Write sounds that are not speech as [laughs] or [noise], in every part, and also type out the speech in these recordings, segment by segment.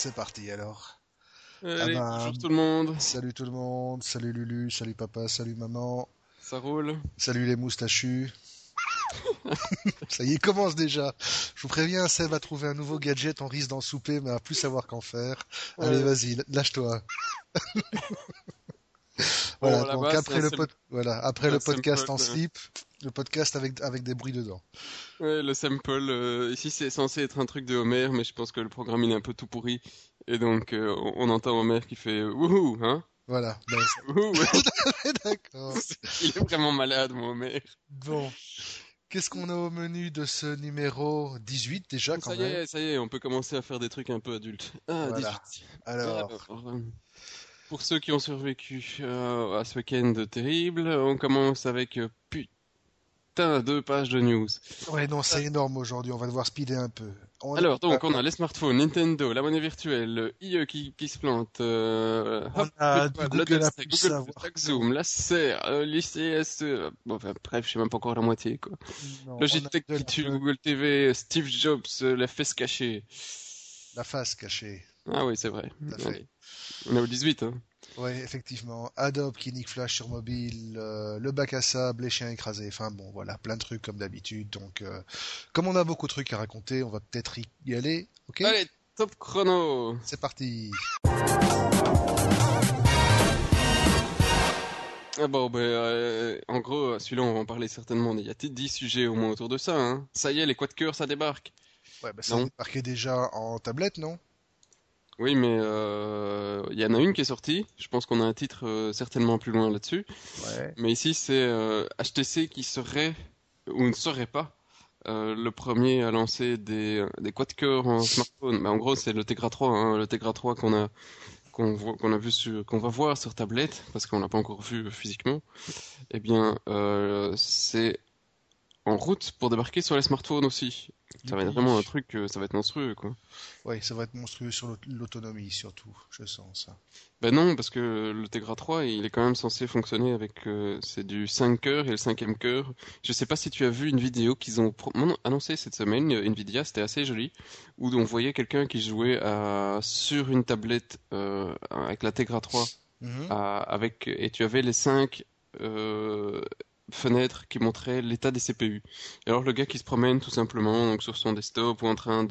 c'est parti alors. Allez, Ah bonjour tout le monde. Salut tout le monde, salut Lulu, salut papa, salut maman, Ça roule salut les moustachus. Ça y est, commence déjà. Je vous préviens, Seb va trouver un nouveau gadget, on risque d'en souper, mais à plus savoir qu'en faire. Allez, vas-y, lâche-toi. [laughs] voilà, donc après le, sim- pod- voilà, après le podcast en slip, le podcast avec, avec des bruits dedans. Ouais, le sample, euh, ici c'est censé être un truc de Homer, mais je pense que le programme il est un peu tout pourri. Et donc euh, on, on entend Homer qui fait wouhou, hein Voilà, ben, [laughs] [laughs] d'accord. [laughs] Il est vraiment malade, mon Homer. Bon. Qu'est-ce qu'on a au menu de ce numéro 18 déjà quand Ça y est, ça y est, on peut commencer à faire des trucs un peu adultes. Ah, Voilà. 18. Alors, Alors, euh, pour ceux qui ont survécu euh, à ce week-end terrible, on commence avec euh, putain deux pages de news. ouais non, c'est énorme aujourd'hui, on va devoir speeder un peu. On- Alors, donc, on a les smartphones, Nintendo, la monnaie virtuelle, le IE qui, qui se plante, euh, On hop, a Google, du le Google Google, Zoom, la CER, euh, l'ICS, euh, bon, enfin, bref, je sais même pas encore la moitié, quoi. non, Logitech qui tue Google TV, Steve Jobs, euh, la fesse cachée. la face cachée. Ah oui, c'est vrai. Allez. On est au 18, hein. Ouais, effectivement. Adobe qui nique Flash sur mobile, euh, le bac à sable, les chiens écrasés. Enfin bon, voilà, plein de trucs comme d'habitude. Donc, euh, comme on a beaucoup de trucs à raconter, on va peut-être y aller. Ok? Allez, top chrono. C'est parti. Ah bon, ben, euh, en gros, celui-là, on va en parler certainement. Il y a 10 sujets au moins autour de ça, hein. Ça y est, les quad cœurs, ça débarque. Ouais, bah ça marqué déjà en tablette, non? Oui, mais euh, il y en a une qui est sortie. Je pense qu'on a un titre euh, certainement plus loin là-dessus. Ouais. Mais ici, c'est euh, HTC qui serait ou ne serait pas euh, le premier à lancer des, des quad-cœurs en smartphone. Mais en gros, c'est le Tegra 3, hein, le Tegra 3 qu'on a qu'on voit- qu'on a vu sur, qu'on va voir sur tablette parce qu'on l'a pas encore vu physiquement. Eh bien, euh, c'est en route pour débarquer sur les smartphones aussi. Ça va être vraiment un truc, euh, ça va être monstrueux, quoi. Ouais, ça va être monstrueux sur l'aut- l'autonomie surtout, je sens ça. Ben non, parce que le Tegra 3, il est quand même censé fonctionner avec euh, c'est du 5 cœurs et le cinquième cœur. Je sais pas si tu as vu une vidéo qu'ils ont pro- non, annoncé cette semaine, euh, Nvidia, c'était assez joli, où on voyait quelqu'un qui jouait à, sur une tablette euh, avec la Tegra 3, Mhm. à- avec et tu avais les 5 euh, fenêtres qui montraient l'état des CPU. Et alors le gars qui se promène tout simplement sur son desktop ou en train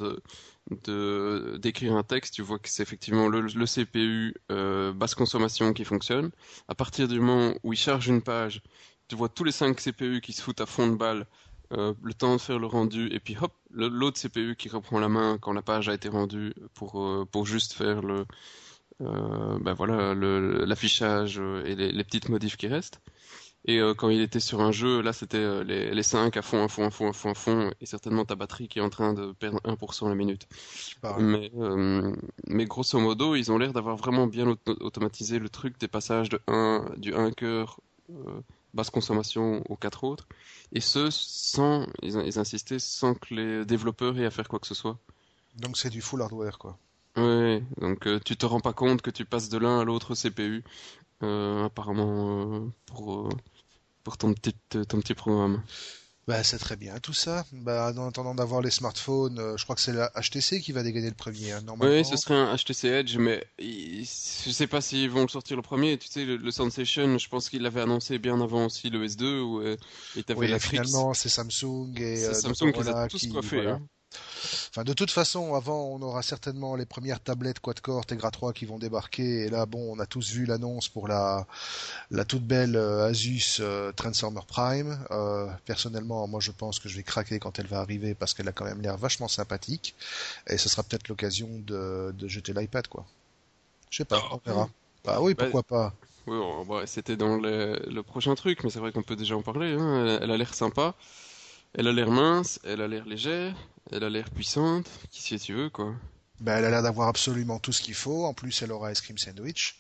d'écrire un texte, tu vois que c'est effectivement le, CPU euh, basse consommation qui fonctionne. À partir du moment où il charge une page, tu vois tous les 5 CPU qui se foutent à fond de balle, euh, le temps de faire le rendu, et puis hop, l'autre CPU qui reprend la main quand la page a été rendue pour euh, juste faire le ben voilà l'affichage et les, les petites modifs qui restent. Et euh, quand il était sur un jeu, là c'était euh, les, les 5 à fond, à fond, à fond, à fond, à fond, et certainement ta batterie qui est en train de perdre 1% la minute. Mais, euh, mais grosso modo, ils ont l'air d'avoir vraiment bien auto- automatisé le truc des passages de 1, du 1 cœur euh, basse consommation aux quatre autres. Et ce, sans, ils, ils insistaient, sans que les développeurs aient à faire quoi que ce soit. Donc c'est du full hardware, quoi. Ouais, donc euh, tu te rends pas compte que tu passes de l'un à l'autre CPU, apparemment euh, pour euh, pour ton petit euh, ton petit programme. Bah c'est très bien tout ça. Bah en attendant d'avoir les smartphones, euh, je crois que c'est la HTC qui va dégainer le premier, hein, normalement. Oui, ce serait un HTC Edge, mais il- je sais pas s'ils vont le sortir le premier. Tu sais, le, le Sensation, je pense qu'il l'avait annoncé bien avant aussi le S2 où euh, et t'avais Oui, la et finalement c'est Samsung et euh, Samsung qui les Motorola a tous qui- coiffés. voilà. hein. Enfin, de toute façon, avant, on aura certainement les premières tablettes quad-core Tegra 3 qui vont débarquer. Et là, bon, on a tous vu l'annonce pour la, la toute belle euh, Asus euh, Transformer Prime. Euh, personnellement, moi, je pense que je vais craquer quand elle va arriver parce qu'elle a quand même l'air vachement sympathique. Et ce sera peut-être l'occasion de, de jeter l'iPad, quoi. Je sais pas, on verra. Bah oui, pourquoi pas. Oui, c'était dans le, le prochain truc, mais c'est vrai qu'on peut déjà en parler. Hein. Elle, elle a l'air sympa, elle a l'air mince, elle a l'air légère, elle a l'air puissante. Qui sait tu veux quoi. Bah, elle a l'air d'avoir absolument tout ce qu'il faut. En plus, elle aura Ice Cream Sandwich.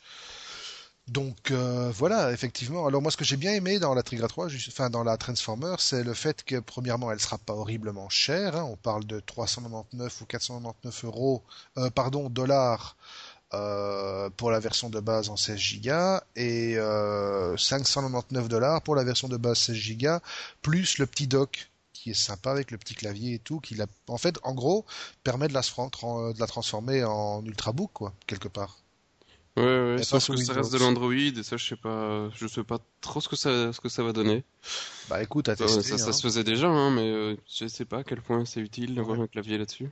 Donc euh, voilà, effectivement. Alors moi, ce que j'ai bien aimé dans la Trigra 3, juste- enfin dans la Transformer, c'est le fait que premièrement, elle sera pas horriblement chère. hein. On parle de 399 ou 499 euros, euh, pardon, dollars pour la version de base en 16 Go et euh, 599 dollars pour la version de base 16 Go plus le petit dock qui est sympa avec le petit clavier et tout, qui la, en fait, en gros, permet de la, de la transformer en ultrabook, quoi, quelque part. Ouais, ouais, sauf que ça reste de l'Android, et ça, je sais pas, je sais pas trop ce que ça, ce que ça va donner. Bah écoute, à tester. ça, ça hein. se faisait déjà, hein, mais euh, je sais pas à quel point c'est utile d'avoir un clavier là-dessus.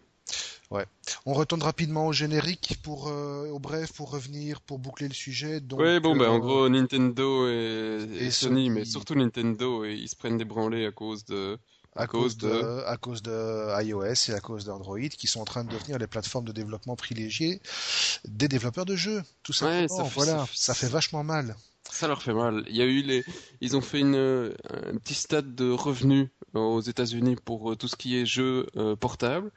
Ouais. On retourne rapidement au générique pour, euh, au bref, pour revenir, pour boucler le sujet. Donc, ouais, bon, ben, en euh, gros, Nintendo et, et, et Sony, Sony. mais surtout Nintendo, et ils se prennent des branlés à cause de, à, cause de... à cause de iOS et à cause d'Android qui sont en train de devenir les plateformes de développement privilégiées des développeurs de jeux tout simplement Ouais, ça fait- voilà ça fait vachement mal Ça leur fait mal. Il y a eu les, ils ont fait une, un petit stade de revenus euh, aux États-Unis pour euh, tout ce qui est jeux euh, portables.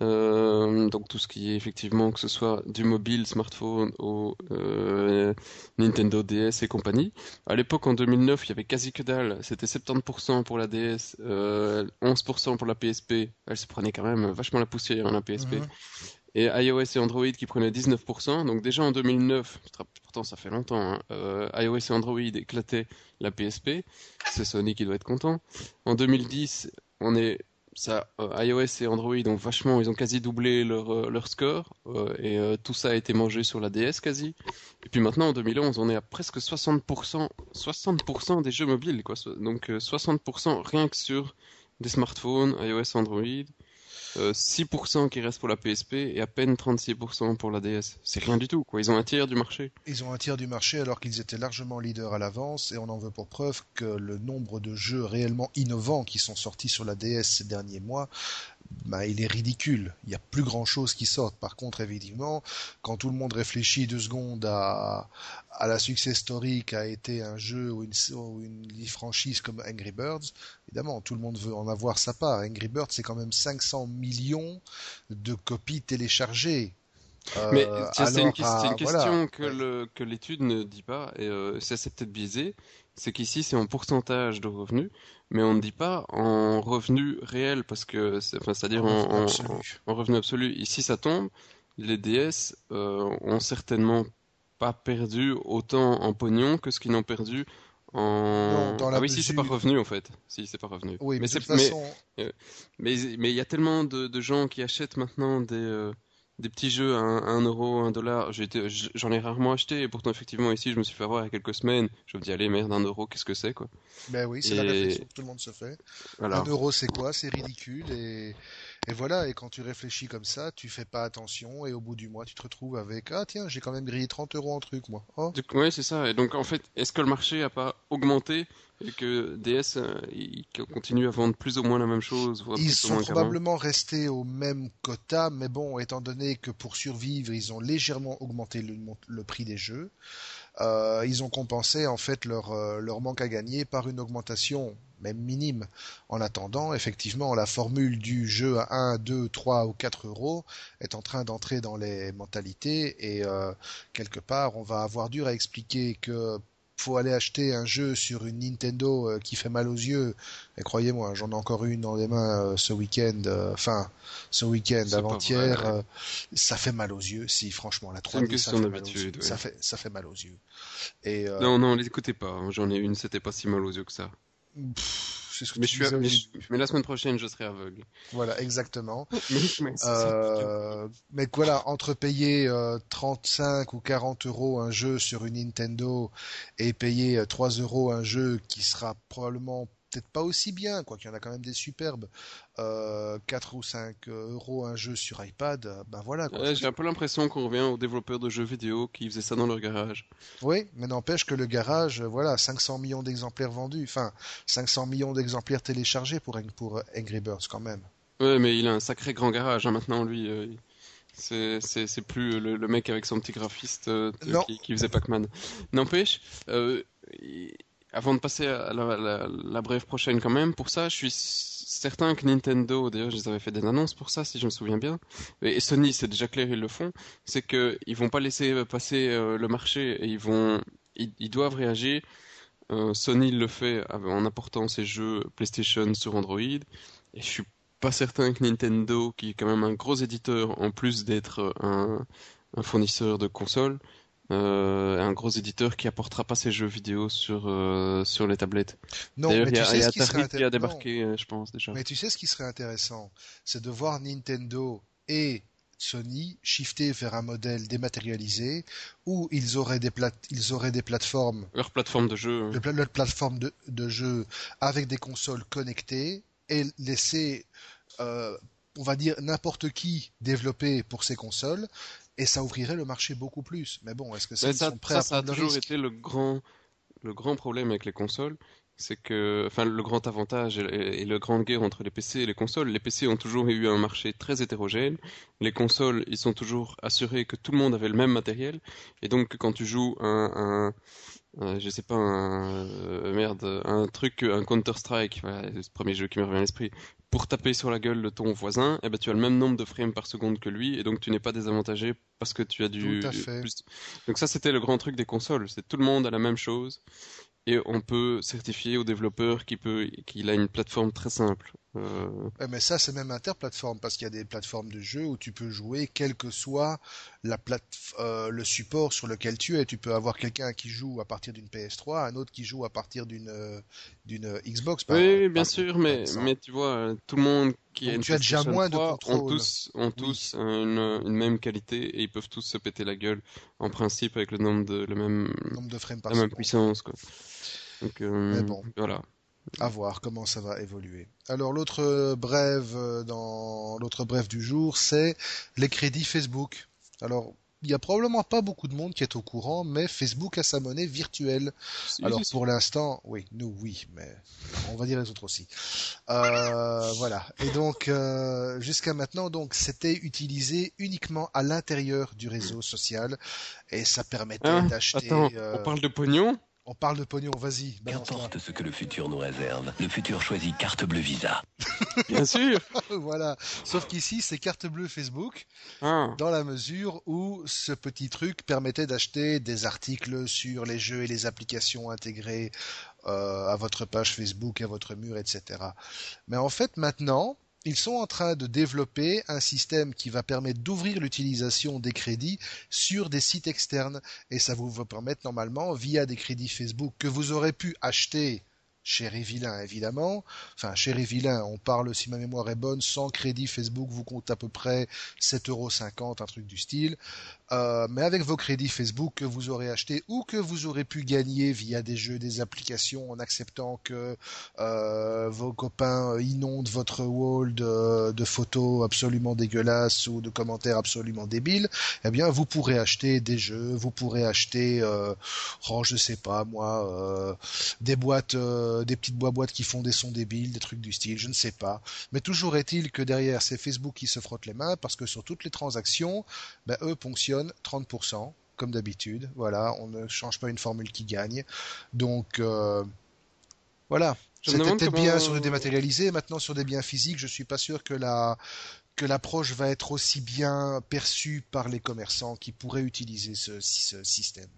Euh, donc tout ce qui est effectivement que ce soit du mobile, smartphone au euh, Nintendo DS et compagnie. À l'époque en 2009, il y avait quasi que dalle. C'était 70% pour la DS, euh, 11% pour la PSP. Elle se prenait quand même vachement la poussière hein, la PSP. Et iOS et Android qui prenaient 19%. Donc déjà en 2009, pourtant ça fait longtemps, hein, euh, iOS et Android éclataient la PSP. C'est Sony qui doit être content. En 2010, on est ça, euh, iOS et Android ont vachement, ils ont quasi doublé leur, euh, leur score et tout ça a été mangé sur la DS quasi. Et puis maintenant en 2011, on est à presque 60%, 60% des jeux mobiles quoi. Donc euh, 60% rien que sur des smartphones, iOS, Android. Euh, 6% qui restent pour la PSP et à peine 36% pour la DS. C'est rien du tout, quoi. Ils ont un tiers du marché. ils ont un tiers du marché alors qu'ils étaient largement leaders à l'avance et on en veut pour preuve que le nombre de jeux réellement innovants qui sont sortis sur la DS ces derniers mois bah, il est ridicule. Il y a plus grand chose qui sort. Par contre, évidemment, quand tout le monde réfléchit deux secondes à, à la success story qu'a été un jeu ou une, ou une franchise comme Angry Birds, évidemment, tout le monde veut en avoir sa part. Angry Birds, c'est quand même 500 millions de copies téléchargées. Euh, Mais c'est une, question voilà. que le- que l'étude ne dit pas, et euh, ça c'est peut-être biaisé, c'est qu'ici c'est en pourcentage de revenus, mais on ne dit pas en revenus réels, parce que, enfin, c'est-à-dire en, En en, revenu absolu. Ici ça tombe, les DS euh, ont certainement pas perdu autant en pognon que ce qu'ils n'ont perdu en... Non, dans la ah oui, si c'est pas mesure- revenu en fait. Si c'est pas revenu. Oui, mais, mais de toute mais- façon, mais mais il y a tellement de, de gens qui achètent maintenant des euh, des petits jeux à 1 euro, 1 dollar. J'en ai rarement acheté et pourtant effectivement ici je me suis fait avoir il y a quelques semaines. Je me dis allez merde 1 euro qu'est-ce que c'est quoi? ben oui, c'est la Et- réflexion que tout le monde se fait. Voilà. Un euro, c'est quoi? C'est ridicule. Et, et voilà, et quand tu réfléchis comme ça, tu fais pas attention, et au bout du mois, tu te retrouves avec Ah, tiens, j'ai quand même grillé 30 euros en truc, moi. Oh. Ouais c'est ça. Et donc en fait est-ce que le marché a pas augmenté? Et que DS euh, il continue à vendre plus ou moins la même chose voire Ils sont probablement restés au même quota, mais bon, étant donné que pour survivre, ils ont légèrement augmenté le, prix des jeux, euh, ils ont compensé en fait leur, euh, leur manque à gagner par une augmentation, même minime. En attendant, effectivement, la formule du jeu à 1, 2, 3 ou 4 euros est en train d'entrer dans les mentalités et euh, quelque part, on va avoir dur à expliquer que faut aller acheter un jeu sur une Nintendo euh, qui fait mal aux yeux. Et croyez-moi, j'en ai encore une dans les mains euh, ce week-end, euh, enfin ce week-end avant-hier. ça fait mal aux yeux. Si franchement, la 3D, C'est une ça fait mal aux yeux. ouais. Ça fait ça fait mal aux yeux. Et euh, Non non l'écoutez pas. hein. J'en ai une c'était pas si mal aux yeux que ça. pff, c'est ce que Mais tu je suis disais au mais, je- début. mais la semaine prochaine je serai aveugle. Voilà, exactement. [laughs] Mais. Euh, mais voilà, entre payer euh, 35 ou 40 euros un jeu sur une Nintendo et payer euh, 3 euros un jeu qui sera probablement peut-être pas aussi bien, quoi qu'il y en a quand même des superbes, euh, 4 ou 5 euros un jeu sur iPad, euh, ben voilà. Ouais, j'ai un peu l'impression qu'on revient aux développeurs de jeux vidéo qui faisaient ça dans leur garage. Oui, mais n'empêche que le garage, euh, voilà, 500 millions d'exemplaires vendus, enfin 500 millions d'exemplaires téléchargés pour, pour Angry Birds quand même. Ouais, mais il a un sacré grand garage hein, maintenant, lui. euh, il- c'est, c'est, c'est plus le, le mec avec son petit graphiste euh, qui, qui faisait Pac-Man. N'empêche, euh, avant de passer à la, brève prochaine quand même, pour ça, je suis certain que Nintendo, d'ailleurs, les avais fait des annonces pour ça, si je me souviens bien, et, Sony, c'est déjà clair, ils le font, c'est que ils vont pas laisser passer euh, le marché et ils vont, ils, ils doivent réagir. Euh, Sony le fait en apportant ses jeux PlayStation sur Android, et je suis pas certain que Nintendo, qui est quand même un gros éditeur, en plus d'être un fournisseur de consoles, euh, un gros éditeur qui apportera pas ses jeux vidéo sur euh, sur les tablettes. Non, mais y tu a, sais il y a ce qui serait qui a débarqué, euh, je pense déjà. Mais tu sais ce qui serait intéressant, c'est de voir Nintendo et Sony shifter vers un modèle dématérialisé où ils auraient des plate- ils auraient des plateformes Leur plateforme de jeu. de pla- leur plateforme de, de jeu avec des consoles connectées et laisser, euh, on va dire, n'importe qui développer pour ces consoles et ça ouvrirait le marché beaucoup plus. Mais bon, est-ce que ça, ça, sont prêts ça, à ça a toujours été le grand, le grand problème avec les consoles. C'est que, enfin, le grand avantage et, et le grand guerre entre les PC et les consoles. Les PC ont toujours eu un marché très hétérogène. Les consoles, ils sont toujours assurés que tout le monde avait le même matériel. Et donc, quand tu joues un, un, un- je sais pas, un, euh, merde, un truc, un Counter-Strike, voilà, c'est le premier jeu qui me revient à l'esprit, pour taper sur la gueule de ton voisin, eh ben, tu as le même nombre de frames par seconde que lui, et donc tu n'es pas désavantagé parce que tu as du, Tout à fait. plus- donc ça, c'était le grand truc des consoles. C'est tout le monde a la même chose et on peut certifier au développeur qu'il peut, qu'il a une plateforme très simple. Euh, Ouais, mais ça, c'est même interplateforme parce qu'il y a des plateformes de jeu où tu peux jouer quel que soit la plate euh, le support sur lequel tu es. Tu peux avoir quelqu'un qui joue à partir d'une PS3, un autre qui joue à partir d'une euh, d'une Xbox. Par, oui, oui, bien par- sûr, par mais, tu vois, tout le monde qui Donc a une tu as déjà moins de 3 ont contrôle. tous, ont tous une, une même qualité et ils peuvent tous se péter la gueule en principe avec le nombre de, le même, nombre de frames par la même puissance, quoi. Donc, Mais bon. voilà. À voir comment ça va évoluer. Alors l'autre euh, brève euh, dans l'autre brève du jour, c'est les crédits Facebook. Alors il y a probablement pas beaucoup de monde qui est au courant, mais Facebook a sa monnaie virtuelle. Si, Alors si, si. pour l'instant, oui, nous oui, mais on va dire les autres aussi. Euh, voilà. Et donc euh, jusqu'à maintenant, donc c'était utilisé uniquement à l'intérieur du réseau social et ça permettait Ah, d'acheter. Attends, euh, on parle de pognon? On parle de pognon, vas-y. Qu'importe ce que le futur nous réserve, le futur choisit carte bleue Visa. [laughs] Bien sûr. [laughs] voilà. Sauf qu'ici, c'est carte bleue Facebook, Ah, dans la mesure où ce petit truc permettait d'acheter des articles sur les jeux et les applications intégrées euh, à votre page Facebook, à votre mur, etc. Mais en fait, maintenant, ils sont en train de développer un système qui va permettre d'ouvrir l'utilisation des crédits sur des sites externes. Et ça vous va permettre normalement, via des crédits Facebook que vous aurez pu acheter chez Vilain évidemment. Enfin, chez Vilain, on parle, si ma mémoire est bonne, sans crédit Facebook, vous compte à peu près 7,50€, un truc du style. Euh, mais avec vos crédits Facebook que vous aurez achetés ou que vous aurez pu gagner via des jeux, des applications, en acceptant que euh, vos copains inondent votre wall de, de photos absolument dégueulasses ou de commentaires absolument débiles, eh bien, vous pourrez acheter des jeux, vous pourrez acheter, euh, oh, je sais pas moi, euh, des boîtes, euh, des petites boîtes qui font des sons débiles, des trucs du style, je ne sais pas. Mais toujours est-il que derrière, c'est Facebook qui se frotte les mains parce que sur toutes les transactions, ben, eux ponctionnent 30%, comme d'habitude. Voilà, on ne change pas une formule qui gagne. Donc, euh, voilà. C'était peut-être bien sur le dématérialisé. Maintenant, sur des biens physiques, je suis pas sûr que la que l'approche va être aussi bien perçue par les commerçants qui pourraient utiliser ce, ce système.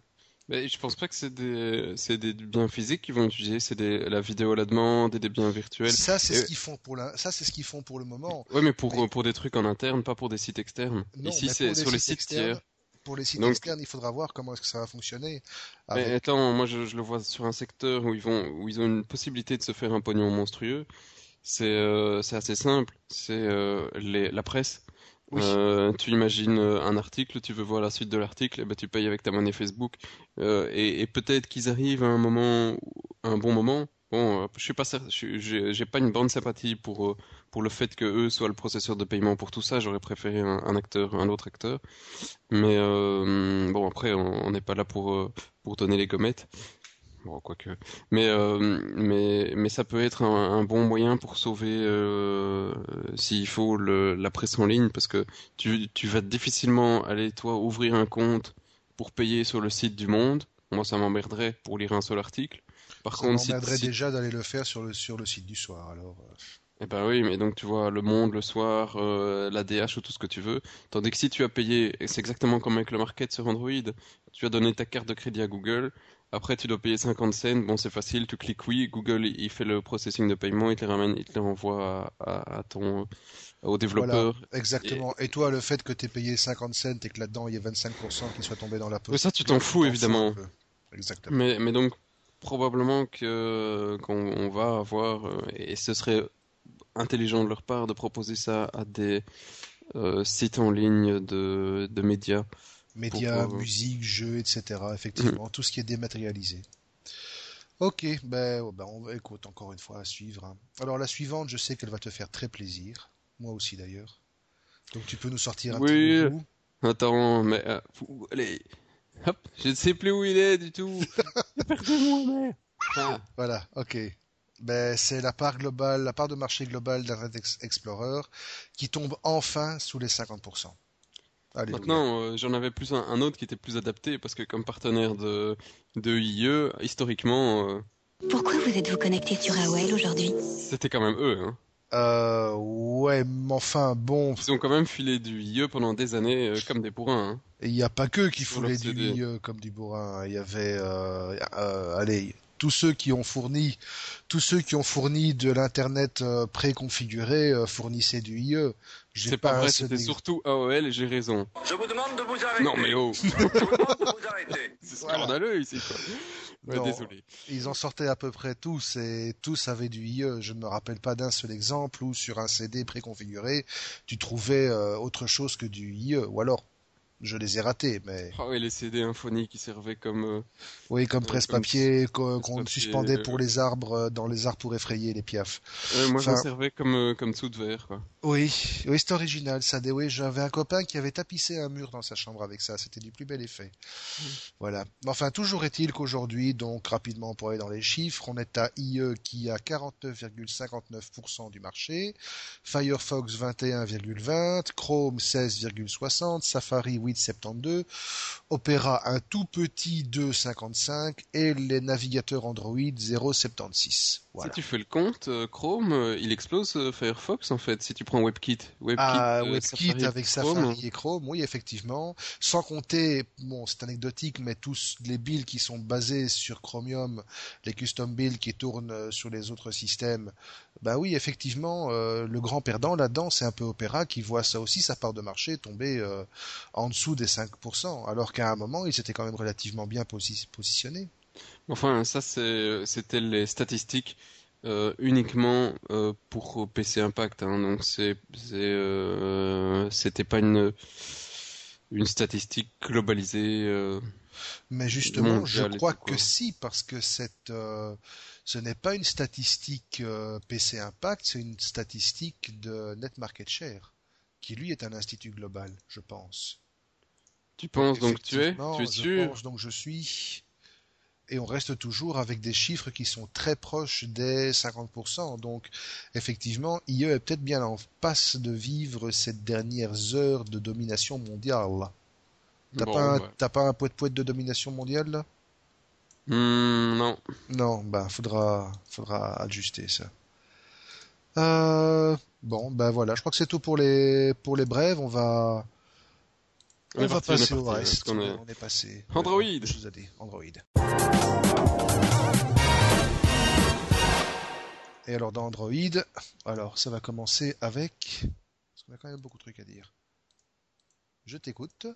Mais je pense pas que c'est des, c'est des biens physiques qu'ils vont utiliser, c'est la vidéo à la demande et des biens virtuels. Ça, c'est Et- ce qu'ils font pour la... ça, c'est ce qu'ils font pour le moment. Ouais, mais pour, Mais- pour des trucs en interne, pas pour des sites externes. Non, Ici, c'est sur les sites externes, tiers. Pour les sites Donc- externes, il faudra voir comment est-ce que ça va fonctionner. Mais attends, moi je, je le vois sur un secteur où ils vont, où ils ont une possibilité de se faire un pognon monstrueux. C'est euh, assez simple. C'est euh, la presse. Oui. Euh, tu imagines euh, un article, tu veux voir la suite de l'article, et ben tu payes avec ta monnaie Facebook. Et et peut-être qu'ils arrivent à un moment, un bon moment. Bon, euh, je suis pas j'ai pas une bonne sympathie pour euh, pour le fait que eux soient le processeur de paiement pour tout ça. J'aurais préféré un, acteur, un autre acteur. Mais euh, bon, après, on n'est pas là pour euh, pour donner les gommettes. Bon, quoique. Mais, euh, mais, mais ça peut être un, un bon moyen pour sauver, euh, s'il faut, le, la presse en ligne, parce que tu, tu vas difficilement aller, toi, ouvrir un compte pour payer sur le site du Monde. Moi, ça m'emmerderait pour lire un seul article. Par Ça contre, m'emmerderait si- déjà d'aller le faire sur le, sur le site du soir. Alors, euh, eh ben oui, mais donc tu vois, le Monde le soir, euh, la DH ou tout ce que tu veux. Tandis que si tu as payé, et c'est exactement comme avec le market sur Android, tu as donné ta carte de crédit à Google, Après, tu dois payer 50 cents. Bon, c'est facile. Tu cliques oui. Google, il fait le processing de paiement. Il te les ramène, il te les renvoie à, à ton, au développeur. Voilà, exactement. Et... toi, le fait que tu aies payé 50 cents et que là-dedans, il y ait 25% qui soit tombé dans la poche. Mais ça, tu t'en fous, évidemment. Exactement. Mais, mais donc, probablement que qu'on on va avoir, euh, et ce serait intelligent de leur part de proposer ça à des euh, sites en ligne de, de médias. Médias, musique, jeux, etc. Effectivement, mmh. tout ce qui est dématérialisé. Ok, ben, ben on va écoute encore une fois à suivre. Hein. Alors la suivante, je sais qu'elle va te faire très plaisir, moi aussi d'ailleurs. Donc tu peux nous sortir un oui. petit. Attends, mais euh, allez, hop, je ne sais plus où il est du tout. Perdez-moi, mais. Ah. Voilà, ok. Ben, c'est la part globale, la part de marché globale d'Internet Explorer qui tombe enfin sous les 50%. Allez, Maintenant, euh, j'en avais plus un, un, autre qui était plus adapté parce que comme partenaire de, de IE, historiquement. Euh... Pourquoi vous êtes-vous connecté sur AOL aujourd'hui? C'était quand même eux, hein. Euh, ouais, mais enfin, bon. Ils ont quand même filé du IE pendant des années euh, comme des bourrins. Hein. Et il n'y a pas que qui foulaient du IE comme du bourrin. Il y avait, euh, euh, allez, tous ceux qui ont fourni, tous ceux qui ont fourni de l'internet euh, préconfiguré euh, fournissaient du IE. C'est pas, pas vrai, c'était surtout AOL et j'ai raison. Je vous demande de vous arrêter. Non mais oh. Je vous demande de vous arrêter. [laughs] C'est scandaleux ici quoi. Ouais, non, désolé. Ils en sortaient à peu près tous et tous avaient du IE. Je ne me rappelle pas d'un seul exemple où sur un CD préconfiguré, tu trouvais euh, autre chose que du IE. Ou alors, je les ai ratés, mais. Ah oui, les CD Infonie qui servaient comme. Euh, oui, comme presse-papier qu'on qu suspendait pour les arbres, euh, dans les arbres pour effrayer les piafs. Euh, moi, enfin... j'en servais comme euh, comme dessous de verre, quoi. Oui, oui, c'est original, ça. Oui, j'avais un copain qui avait tapissé un mur dans sa chambre avec ça. C'était du plus bel effet. Mmh. Voilà. Enfin, toujours est-il qu'aujourd'hui, donc rapidement pour aller dans les chiffres, on est à IE qui a 49,59% du marché, Firefox 21,20, Chrome 16,60, Safari 8,72, Opera un tout petit 2,55 et les navigateurs Android 0,76. Voilà. Si tu fais le compte, euh, Chrome, euh, il explose euh, Firefox en fait, si tu prends WebKit. WebKit, ah, WebKit Safari avec Safari Chrome. et Chrome, oui effectivement. Sans compter, bon c'est anecdotique, mais tous les builds qui sont basés sur Chromium, les custom builds qui tournent sur les autres systèmes, bah oui effectivement, euh, le grand perdant là-dedans c'est un peu Opera qui voit ça aussi, sa part de marché tomber euh, en dessous des 5%, alors qu'à un moment il s'était quand même relativement bien posi positionné. Enfin, ça c'était les statistiques euh, uniquement pour PC Impact, hein, donc c'était pas une une statistique globalisée. Mais justement, je crois que si, parce que cette ce n'est pas une statistique PC Impact, c'est une statistique de Net Market Share, qui lui est un institut global, je pense. Tu penses donc tu es? Tu es je sûr? pense donc je suis et on reste toujours avec des chiffres qui sont très proches des 50%. Donc, effectivement, IE est peut-être bien en passe de vivre ces dernières heures de domination mondiale. T'as bon, pas, ouais. un, pas un poète poète de domination mondiale? là mmh, Non. Non, bah faudra, faudra ajuster ça. Euh, bon, ben voilà, je crois que c'est tout pour les pour les brèves. On va on, va parti, passer on au parti, reste. on est... On est passé. Android. Euh, je vous ai dit, Android. Et alors dans Android, alors ça va commencer avec, parce qu'on a quand même beaucoup de trucs à dire. Je t'écoute.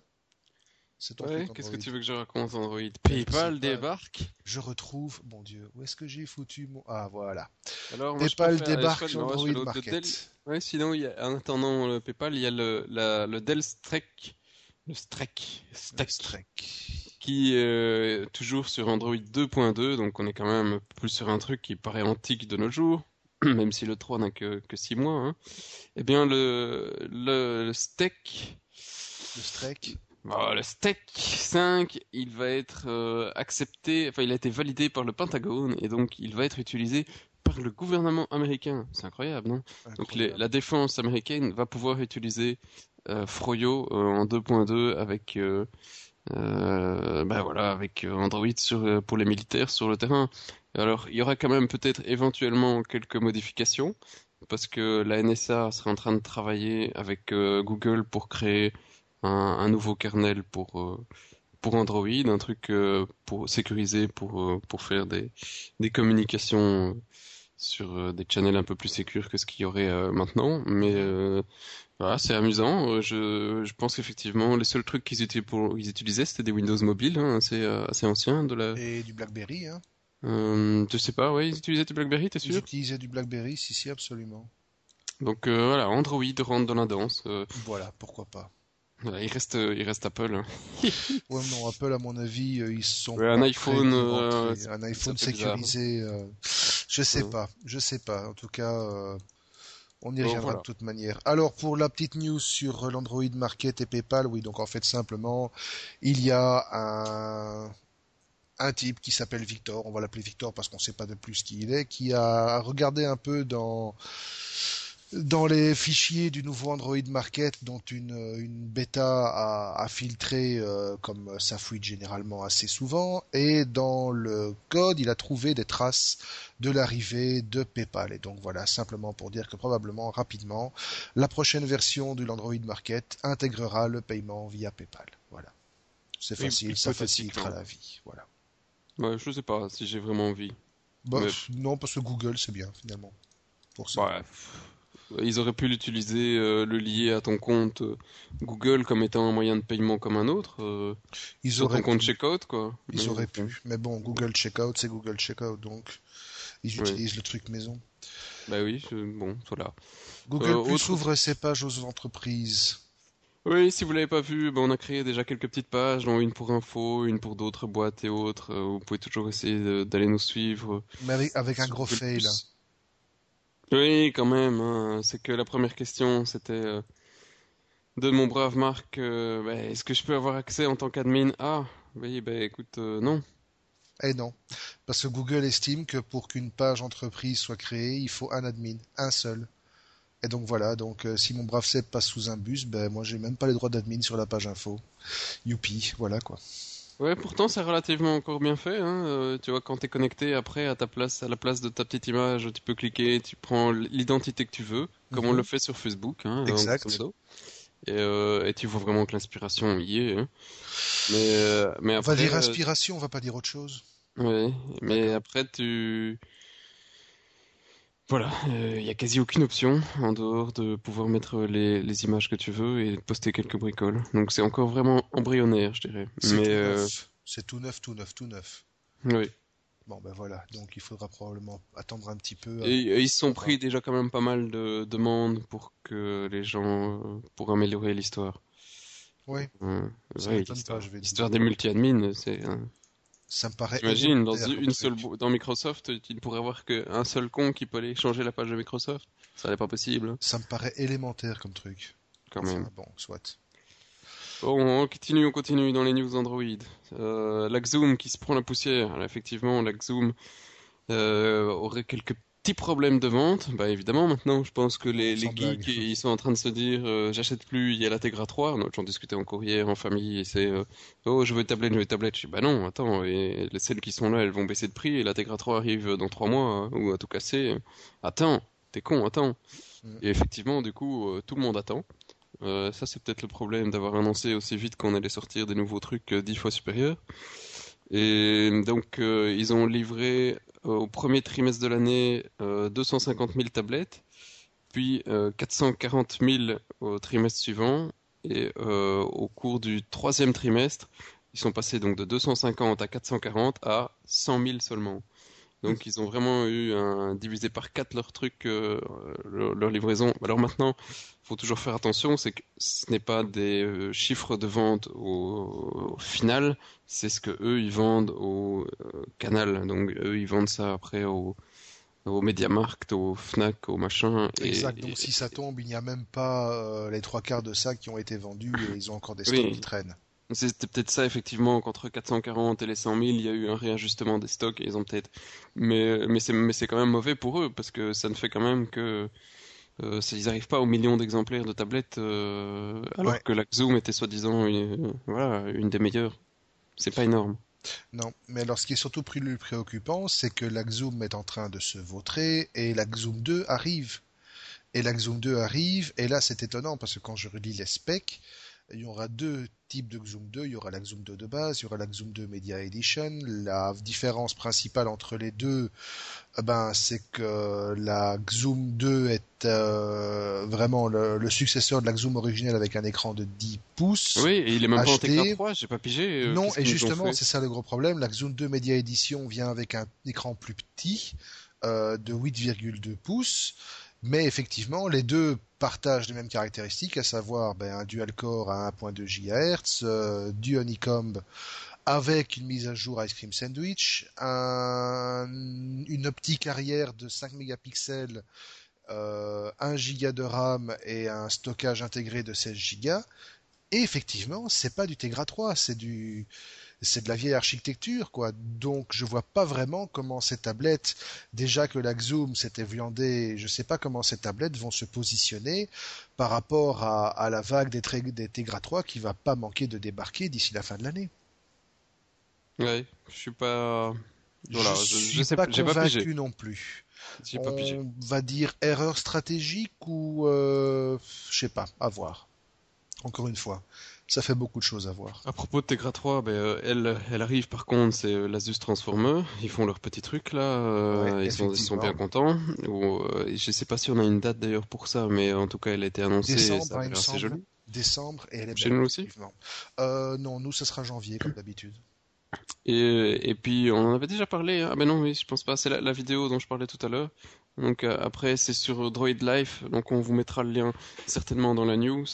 C'est ton Ouais, truc, qu'est-ce que tu veux que je raconte Android PayPal débarque Je retrouve, mon Dieu, où est-ce que j'ai foutu mon... Ah voilà. Alors, PayPal débarque sur Android Market. Dell. Ouais, sinon, il y a, en attendant le PayPal, il y a le, la, le Dell Strek, le Strek, Stack, Strek. qui est toujours sur Android 2.2, donc on est quand même plus sur un truc qui paraît antique de nos jours, [clears throat] même si le 3 n'a que, que 6 mois. Hein. Eh bien, le, le, le Stack, Le Strek. Bon, le Stack 5, il va être euh, accepté, enfin il a été validé par le Pentagone et donc il va être utilisé par le gouvernement américain. C'est incroyable, non Donc les- Incroyable. la défense américaine va pouvoir utiliser euh, Froyo euh, en 2.2 avec ben voilà avec Android sur pour les militaires sur le terrain. Alors il y aura quand même peut-être éventuellement quelques modifications parce que la NSA sera en train de travailler avec Google pour créer un, un nouveau kernel pour euh, pour Android, un truc euh, pour sécuriser pour euh, pour faire des des communications sur des channels un peu plus sécures que ce qu'il y aurait euh, maintenant. Mais euh, voilà, c'est amusant. Je je pense qu'effectivement les seuls trucs qu'ils utilisaient ils c'était des Windows mobiles, hein, assez euh, assez anciens de la. Et du BlackBerry, hein. Je sais pas, ouais, ils utilisaient du BlackBerry, t'es Ils sûr? utilisaient du BlackBerry, si, si, absolument. Donc voilà, Android rentre dans la danse. Voilà, pourquoi pas. Il reste il reste Apple. hein. [laughs] Ouais, non, Apple, à mon avis, euh, ils sont Ouais, un iPhone, euh, un iPhone un peu bizarre. sécurisé, euh, je sais Ouais. pas, je sais pas. En tout cas, euh, on y Bon, reviendra voilà. de toute manière. Alors, pour la petite news sur l'Android Market et PayPal, oui, donc en fait, simplement, il y a un, un type qui s'appelle Victor, on va l'appeler Victor parce qu'on sait pas de plus qui il est, qui a regardé un peu dans dans les fichiers du nouveau Android Market, dont une, une bêta a, a filtré, euh, comme ça fuite généralement assez souvent, et dans le code, il a trouvé des traces de l'arrivée de PayPal. Et donc voilà, simplement pour dire que probablement, rapidement, la prochaine version de l'Android Market intégrera le paiement via PayPal. Voilà. C'est Oui, facile, ça facilitera la vie. Voilà. Ouais, je sais pas si j'ai vraiment envie. Mais- Non, parce que Google, c'est bien, finalement. Pour ça. Ouais. Ils auraient pu l'utiliser, euh, le lier à ton compte euh, Google comme étant un moyen de paiement comme un autre, euh, Ils sur ton auraient compte pu. checkout, quoi. Ils Mais- auraient pu. Mais bon, Google Checkout, c'est Google Checkout, donc ils utilisent le truc maison. Bah oui, je- bon, voilà. Google Plus autre- ouvre ses pages aux entreprises. Oui, si vous l'avez pas vu, ben, on a créé déjà quelques petites pages, dont une pour info, une pour d'autres boîtes et autres. Vous pouvez toujours essayer d'aller nous suivre. Mais avec, avec un gros fail. Oui, quand même. hein. C'est que la première question, c'était euh, de mon brave Marc. euh, bah, Est-ce que je peux avoir accès en tant qu'admin? Ah, oui, ben écoute, euh, non. Eh non. Parce que Google estime que pour qu'une page entreprise soit créée, il faut un admin. Un seul. Et donc voilà, donc si mon brave Seb passe sous un bus, ben moi j'ai même pas les droits d'admin sur la page info. Youpi, voilà quoi. Ouais, pourtant c'est relativement encore bien fait. Hein. Euh, tu vois, quand t'es connecté après à ta place, à la place de ta petite image, tu peux cliquer, tu prends l'identité que tu veux, comme on Mhm. le fait sur Facebook. Hein, Exact. Et, euh, et tu vois vraiment que l'inspiration y est. Hein. Mais, euh, mais On après, va dire euh, inspiration, on va pas dire autre chose. ouais, mais après tu, voilà, il y a quasi aucune option en dehors de pouvoir mettre les, les images que tu veux et poster quelques bricoles. Donc c'est encore vraiment embryonnaire, je dirais. C'est Mais tout euh, neuf. C'est tout neuf, tout neuf, tout neuf. oui. Bon ben voilà, donc il faudra probablement attendre un petit peu. Et, et ils se sont pris déjà quand même pas mal de demandes pour que les gens, euh, pour améliorer l'histoire. Oui, Euh, ouais, l'histoire des multi-admins, c'est. Ça me paraît. T'imagines, dans une seule, dans Microsoft, tu ne pourrais avoir qu'un seul con qui peut aller changer la page de Microsoft. Ça n'est pas possible, Ça me paraît élémentaire comme truc. quand Enfin, même. bon, soit. Bon, on continue, on continue dans les news Android. Euh, la Xoom qui se prend la poussière. Alors, effectivement, la Xoom euh, aurait quelques petits problèmes de vente. Bah évidemment, maintenant, je pense que les, les geeks, ils sont en train de se dire, euh, j'achète plus, il y a la Tegra 3. J'en discutais encore hier en famille, et c'est, euh, oh, je veux une tablette, je veux une tablette. Je dis, bah non, attends, et les celles qui sont là, elles vont baisser de prix, et la Tegra 3 arrive dans trois mois, hein, ou à tout casser. Attends, t'es con, attends. Mm. Et effectivement, du coup, euh, tout le monde attend. Ça, c'est peut-être le problème d'avoir annoncé aussi vite qu'on allait sortir des nouveaux trucs dix fois supérieurs. Et donc, ils ont livré au premier trimestre de l'année euh, 250 000 tablettes, puis euh, 440 000 au trimestre suivant, et euh, au cours du troisième trimestre, ils sont passés donc de 250 à 440 à 100 000 seulement. Donc ils ont vraiment eu un divisé par quatre leur truc, euh, leur, leur livraison. Alors maintenant, faut toujours faire attention, c'est que ce n'est pas des euh, chiffres de vente au, au final, c'est ce que eux ils vendent au euh, canal. Donc eux ils vendent ça après au au Mediamarkt, au Fnac, au machin. Et, Exact. et- Donc si ça tombe, il n'y a même pas euh, les trois quarts de ça qui ont été vendus et ils ont encore des Oui. stocks qui traînent. C'était peut-être ça, effectivement, qu'entre 440 et les 100 000, il y a eu un réajustement des stocks, et ils ont peut-être... Mais, mais c'est, quand même mauvais pour eux, parce que ça ne fait quand même que... Euh, ils n'arrivent pas aux millions d'exemplaires de tablettes, euh, alors Ouais. que la Xoom était soi-disant une, voilà, une des meilleures. C'est pas énorme. Non, mais alors ce qui est surtout plus plus préoccupant, c'est que la Xoom est en train de se vautrer et la Xoom 2 arrive. Et la Xoom 2 arrive, et là c'est étonnant parce que quand je relis les specs, il y aura deux types de Xoom 2. Il y aura la Xoom 2 de base, il y aura la Xoom 2 Media Edition. La différence principale entre les deux, eh ben, c'est que la Xoom 2 est euh, vraiment le, le successeur de la Xoom originelle avec un écran de 10 pouces. Oui, et il est même pas en 3, j'ai pas pigé. euh, Non, et justement, c'est ça le gros problème. La Xoom 2 Media Edition vient avec un écran plus petit, euh, de 8,2 pouces. Mais effectivement, les deux partagent les mêmes caractéristiques, à savoir ben, un dual-core à 1.2 GHz, euh, du Honeycomb avec une mise à jour Ice Cream Sandwich, un- une optique arrière de 5 mégapixels, euh, 1 giga de RAM et un stockage intégré de 16 gigas. Et effectivement, c'est pas du Tegra 3, c'est du c'est de la vieille architecture quoi. Donc je vois pas vraiment comment ces tablettes déjà que la Xoom s'était viandée, je sais pas comment ces tablettes vont se positionner par rapport à, à la vague des, des Tegra 3 qui va pas manquer de débarquer d'ici la fin de l'année. Ouais, je suis pas. Voilà, je, je, suis je sais pas pas, pas convaincu pigé. non plus. J'ai pas pigé. On va dire erreur stratégique ou euh, je sais pas, à voir. Encore une fois, ça fait beaucoup de choses à voir. À propos de Tegra 3, ben, euh, elle, elle arrive par contre, c'est euh, l'Asus Transformer. Ils font leur petit truc là, euh, Ouais, ils, sont, ils sont bien contents. Ou, je sais pas si on a une date d'ailleurs pour ça, mais en tout cas elle a été annoncée et Décembre, ça a hein, l'air assez joli. Décembre et elle est Chez belle, nous aussi non, nous ce sera janvier comme d'habitude. Et, et puis on en avait déjà parlé, hein. ah ben non oui je pense pas, c'est la, la vidéo dont je parlais tout à l'heure. Donc euh, après c'est sur Droid Life, donc on vous mettra le lien certainement dans la news.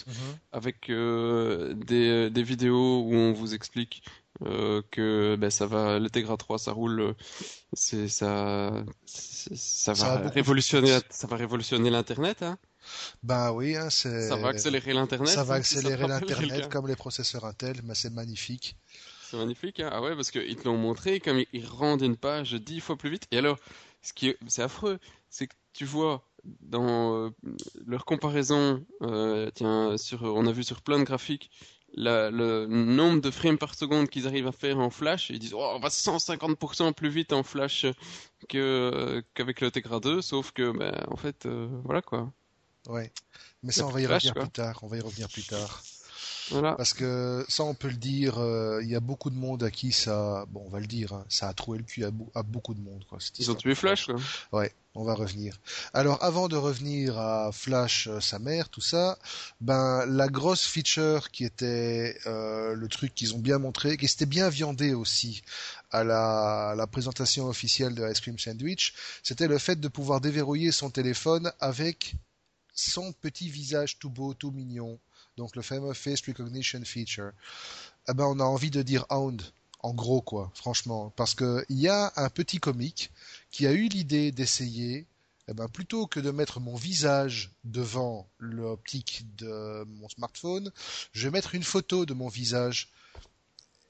avec euh, des, des vidéos où on vous explique euh, que ben, ça va, le Tegra 3 ça roule, euh, c'est ça, ça Ça va révolutionner, ça va révolutionner l'internet, hein. Ben oui, hein. Ça va accélérer l'internet. Ça va accélérer l'internet comme les processeurs Intel, mais c'est magnifique. C'est magnifique, hein. Ah ouais, parce qu'ils te l'ont montré, comme ils rendent une page dix fois plus vite. Et alors, ce qui est, c'est affreux, c'est que tu vois dans euh, leur comparaison, euh, tiens, sur, on a vu sur plein de graphiques, la- le nombre de frames par seconde qu'ils arrivent à faire en flash. Ils disent, oh, on va 150% plus vite en flash que qu'avec le Tegra 2, sauf que, ben, en fait, euh, voilà quoi. Ouais. Mais ça, on va y flash, revenir quoi. plus tard. On va y revenir plus tard. Voilà. Parce que ça, on peut le dire, euh, il y a beaucoup de monde à qui ça, bon, on va le dire, hein, ça a troué le cul à, beaucoup de monde, quoi. Ils ont tué Flash, quoi. Ouais, on va revenir. Alors, avant de revenir à Flash, euh, sa mère, tout ça, ben la grosse feature qui était euh, le truc qu'ils ont bien montré, qui s'était bien viandé aussi à la, à la présentation officielle de Ice Cream Sandwich, c'était le fait de pouvoir déverrouiller son téléphone avec son petit visage tout beau, tout mignon. Donc le fameux Face Recognition Feature. Eh ben, on a envie de dire Hound, en gros quoi, franchement, parce que il y a un petit comique qui a eu l'idée d'essayer, eh ben, plutôt que de mettre mon visage devant l'optique de mon smartphone, je vais mettre une photo de mon visage.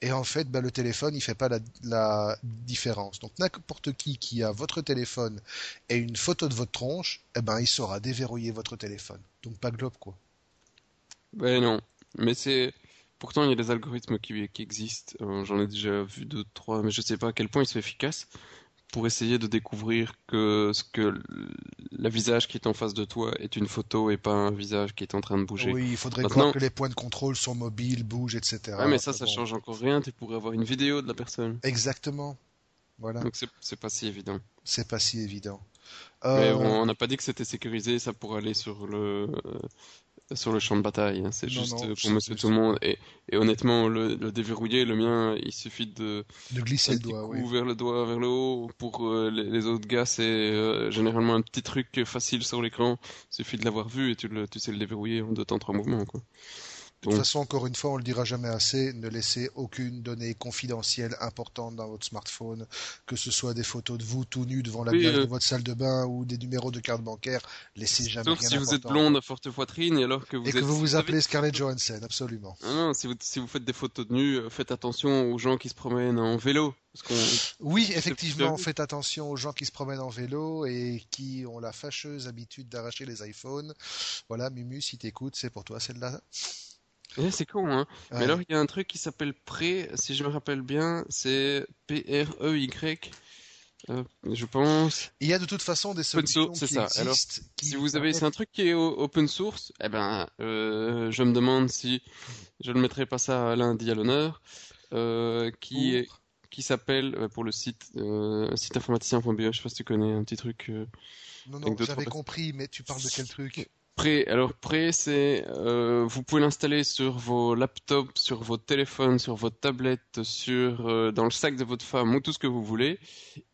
Et en fait, ben, le téléphone, il fait pas la, différence. Donc n'importe qui qui a votre téléphone et une photo de votre tronche, eh ben, il saura déverrouiller votre téléphone. Donc pas globe quoi. Ben non, mais c'est pourtant il y a des algorithmes qui, qui existent. Euh, J'en ai déjà vu deux, trois, mais je sais pas à quel point ils sont efficaces pour essayer de découvrir que ce que la visage qui est en face de toi est une photo et pas un visage qui est en train de bouger. Oui, il faudrait Maintenant- croire que les points de contrôle sont mobiles, bougent, etc. Ouais, mais ça, ça Bon. change encore rien. Tu pourrais avoir une vidéo de la personne. Exactement. Voilà, Donc c'est pas si évident. c'est pas si évident. Euh, on on n'a pas dit que c'était sécurisé, ça pour aller sur le sur le champ de bataille. hein. C'est Non, juste non, pour Monsieur Tout le Monde. Et, et honnêtement, le, le déverrouiller, le mien, il suffit de de glisser le doigt, coup oui. vers le doigt, vers le haut. Pour euh, les, les autres gars, c'est euh, généralement un petit truc facile sur l'écran. Il suffit de l'avoir vu et tu, le, tu sais le déverrouiller en deux temps, trois mouvements. Quoi. De toute façon, encore une fois, on le dira jamais assez, ne laissez aucune donnée confidentielle importante dans votre smartphone, que ce soit des photos de vous tout nu devant la Oui, glace euh, de votre salle de bain ou des numéros de carte bancaire, laissez jamais Sauf rien si vous êtes blonde à forte poitrine et alors que vous Et êtes... que vous vous appelez Scarlett Johansson, absolument. Ah non, si vous, si vous faites des photos de nu, euh, faites attention aux gens qui se promènent en vélo. Parce. Oui, effectivement, faites attention aux gens qui se promènent en vélo et qui ont la fâcheuse habitude d'arracher les iPhones. Voilà, Mumu, si t'écoutes, c'est pour toi celle-là. Eh, c'est con, hein. Mais alors, il y a un truc qui s'appelle Pré, si je me rappelle bien, c'est P-R-E-Y. euh, je pense. Il y a de toute façon des solutions source, c'est qui ça. existent. Alors, qui Si vous avez, c'est un truc qui est open source, eh ben, euh, je me demande si je ne mettrai pas ça lundi à l'honneur, euh, qui est, qui s'appelle pour le site site informaticien.be. Je sais pas si tu connais un petit truc. Non, non, j'avais compris, mais tu parles de quel truc? Prêt, alors Prêt, c'est euh, vous pouvez l'installer sur vos laptops, sur vos téléphones, sur vos tablettes, sur euh, dans le sac de votre femme ou tout ce que vous voulez,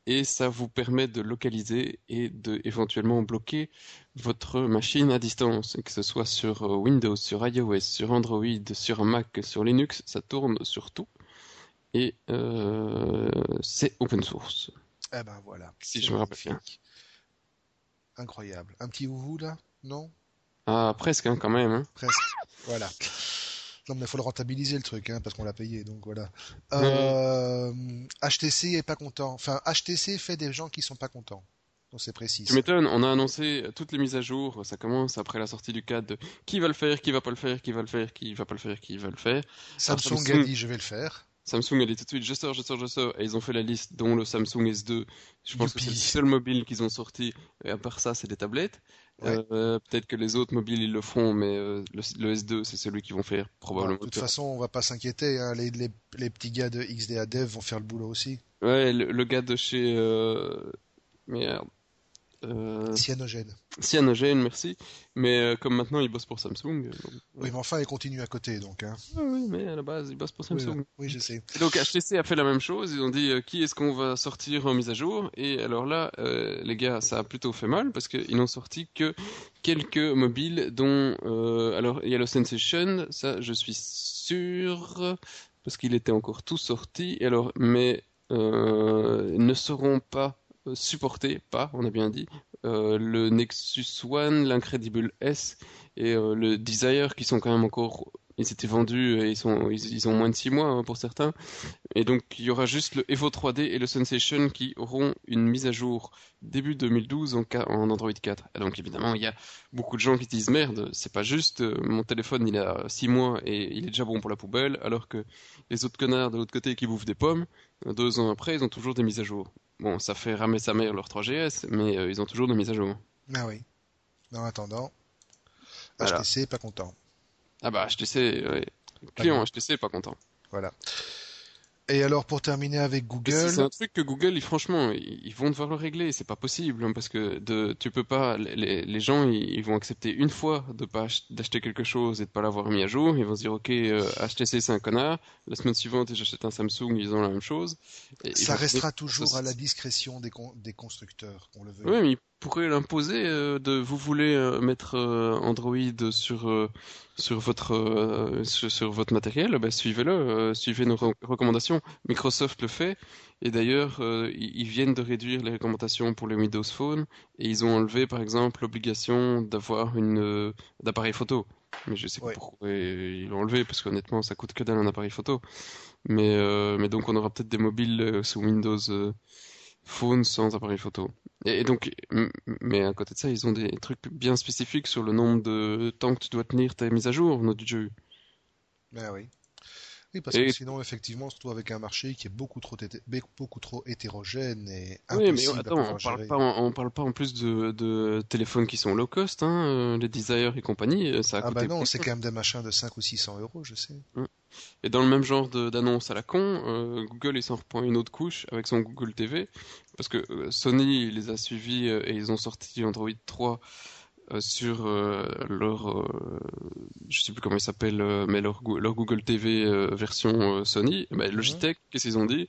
et ça vous permet de localiser et de éventuellement bloquer votre machine à distance, que ce soit sur euh, Windows, sur iOS, sur Android, sur Mac, sur Linux, ça tourne sur tout, et euh, c'est open source. Eh ben voilà. Si je me rappelle magnifique. Incroyable. Un petit ouhou là? Non? Ah, presque hein, quand même. Hein. Presque. Voilà. Non, mais il faut le rentabiliser le truc, hein, parce qu'on l'a payé, donc voilà. Euh, HTC est pas content. Enfin, HTC fait des gens qui sont pas contents. Donc c'est précis. Tu m'étonnes, on a annoncé toutes les mises à jour, ça commence après la sortie du cadre de qui va le faire, qui va pas le faire, qui va le faire, qui va pas le faire, qui va le faire? Samsung, Samsung- a dit je vais le faire. Samsung a dit tout de suite je sors, je sors, je sors, et ils ont fait la liste dont le Samsung S2. Je pense que c'est le seul mobile qu'ils ont sorti, et à part ça c'est des tablettes. Ouais. Euh, Peut-être que les autres mobiles ils le feront, mais euh, le, le S2 c'est celui qu'ils vont faire Bon, probablement. de toute façon, on va pas s'inquiéter. Hein. Les, les, les petits gars de XDA Dev vont faire le boulot aussi. Ouais, le, le gars de chez... Euh... Merde. Euh... Cyanogène. Cyanogen, merci. Mais euh, comme maintenant il bosse pour Samsung. euh, donc- Oui, mais enfin, ils continuent à côté, donc. Hein. Ah oui, mais à la base, ils bossent pour Samsung. oui, je sais. Et donc HTC a fait la même chose, ils ont dit euh, qui est-ce qu'on va sortir en mise à jour? Et alors là les gars ça a plutôt fait mal parce qu'ils n'ont sorti que quelques mobiles dont alors il y a le Sensation, ça je suis sûr parce qu'il était encore tout sorti et alors mais ne seront pas euh, supportés par, on a bien dit, euh, le Nexus One, l'Incredible S et euh, le Desire qui sont quand même encore ils étaient vendus et ils sont ont moins de 6 mois hein, pour certains. Et donc il y aura juste le Evo 3D et le Sensation qui auront une mise à jour début 2012 en, Android 4 et donc évidemment il y a beaucoup de gens qui disent merde c'est pas juste mon téléphone il a 6 mois et il est déjà bon pour la poubelle alors que les autres connards de l'autre côté qui bouffent des pommes deux ans après ils ont toujours des mises à jour bon ça fait ramer sa mère leur 3GS mais euh, ils ont toujours des mises à jour Ah oui. En attendant, Voilà. HTC pas content. ah bah HTC ouais. client HTC pas content Voilà. Et alors, pour terminer avec Google, c'est un truc que Google, ils, franchement, ils vont devoir le régler. C'est pas possible hein, parce que de, tu peux pas. Les, les gens, ils, vont accepter une fois de pas ach- d'acheter quelque chose et de pas l'avoir mis à jour. Ils vont se dire, ok, euh, HTC c'est un connard. La semaine suivante, j'achète un Samsung, ils ont la même chose. Et ça restera toujours à la discrétion des, con- des constructeurs, qu'on le veut. Oui, mais ils pourraient l'imposer euh, de vous voulez euh, mettre euh, Android sur sur votre sur, sur votre matériel, ben suivez-le, suivez nos re- recommandations. Microsoft le fait et d'ailleurs ils, viennent de réduire les recommandations pour les Windows Phone et ils ont enlevé par exemple l'obligation d'avoir une d'appareil photo. Mais je sais pas Ouais. pourquoi ils l'ont enlevé parce qu'honnêtement ça coûte que dalle un appareil photo. Mais mais donc on aura peut-être des mobiles sous Windows Phone sans appareil photo. Et, et donc, mais à côté de ça, ils ont des trucs bien spécifiques sur le nombre de temps que tu dois tenir ta mise à jour, notre jeu. Ben oui. Oui, parce Et- que sinon, effectivement, on se trouve avec un marché qui est beaucoup trop, beaucoup trop hétérogène et Oui, mais impossible à attends, on parle gérer. pas, en- on parle pas en plus de, de téléphones qui sont low cost, hein, euh, les Desire et compagnie, euh, ça a Ah bah non, c'est quand même des machins de 5 ou 600 euros, je sais. Et dans le même genre d'annonce à la con, euh, Google il s'en reprend une autre couche avec son Google TV, parce que euh, Sony il les a suivis euh, et ils ont sorti Android 3 euh, sur leur, je sais plus comment il s'appelle, mais leur, leur Google TV version Sony. Eh ben, Logitech, qu'est-ce qu'ils ont dit?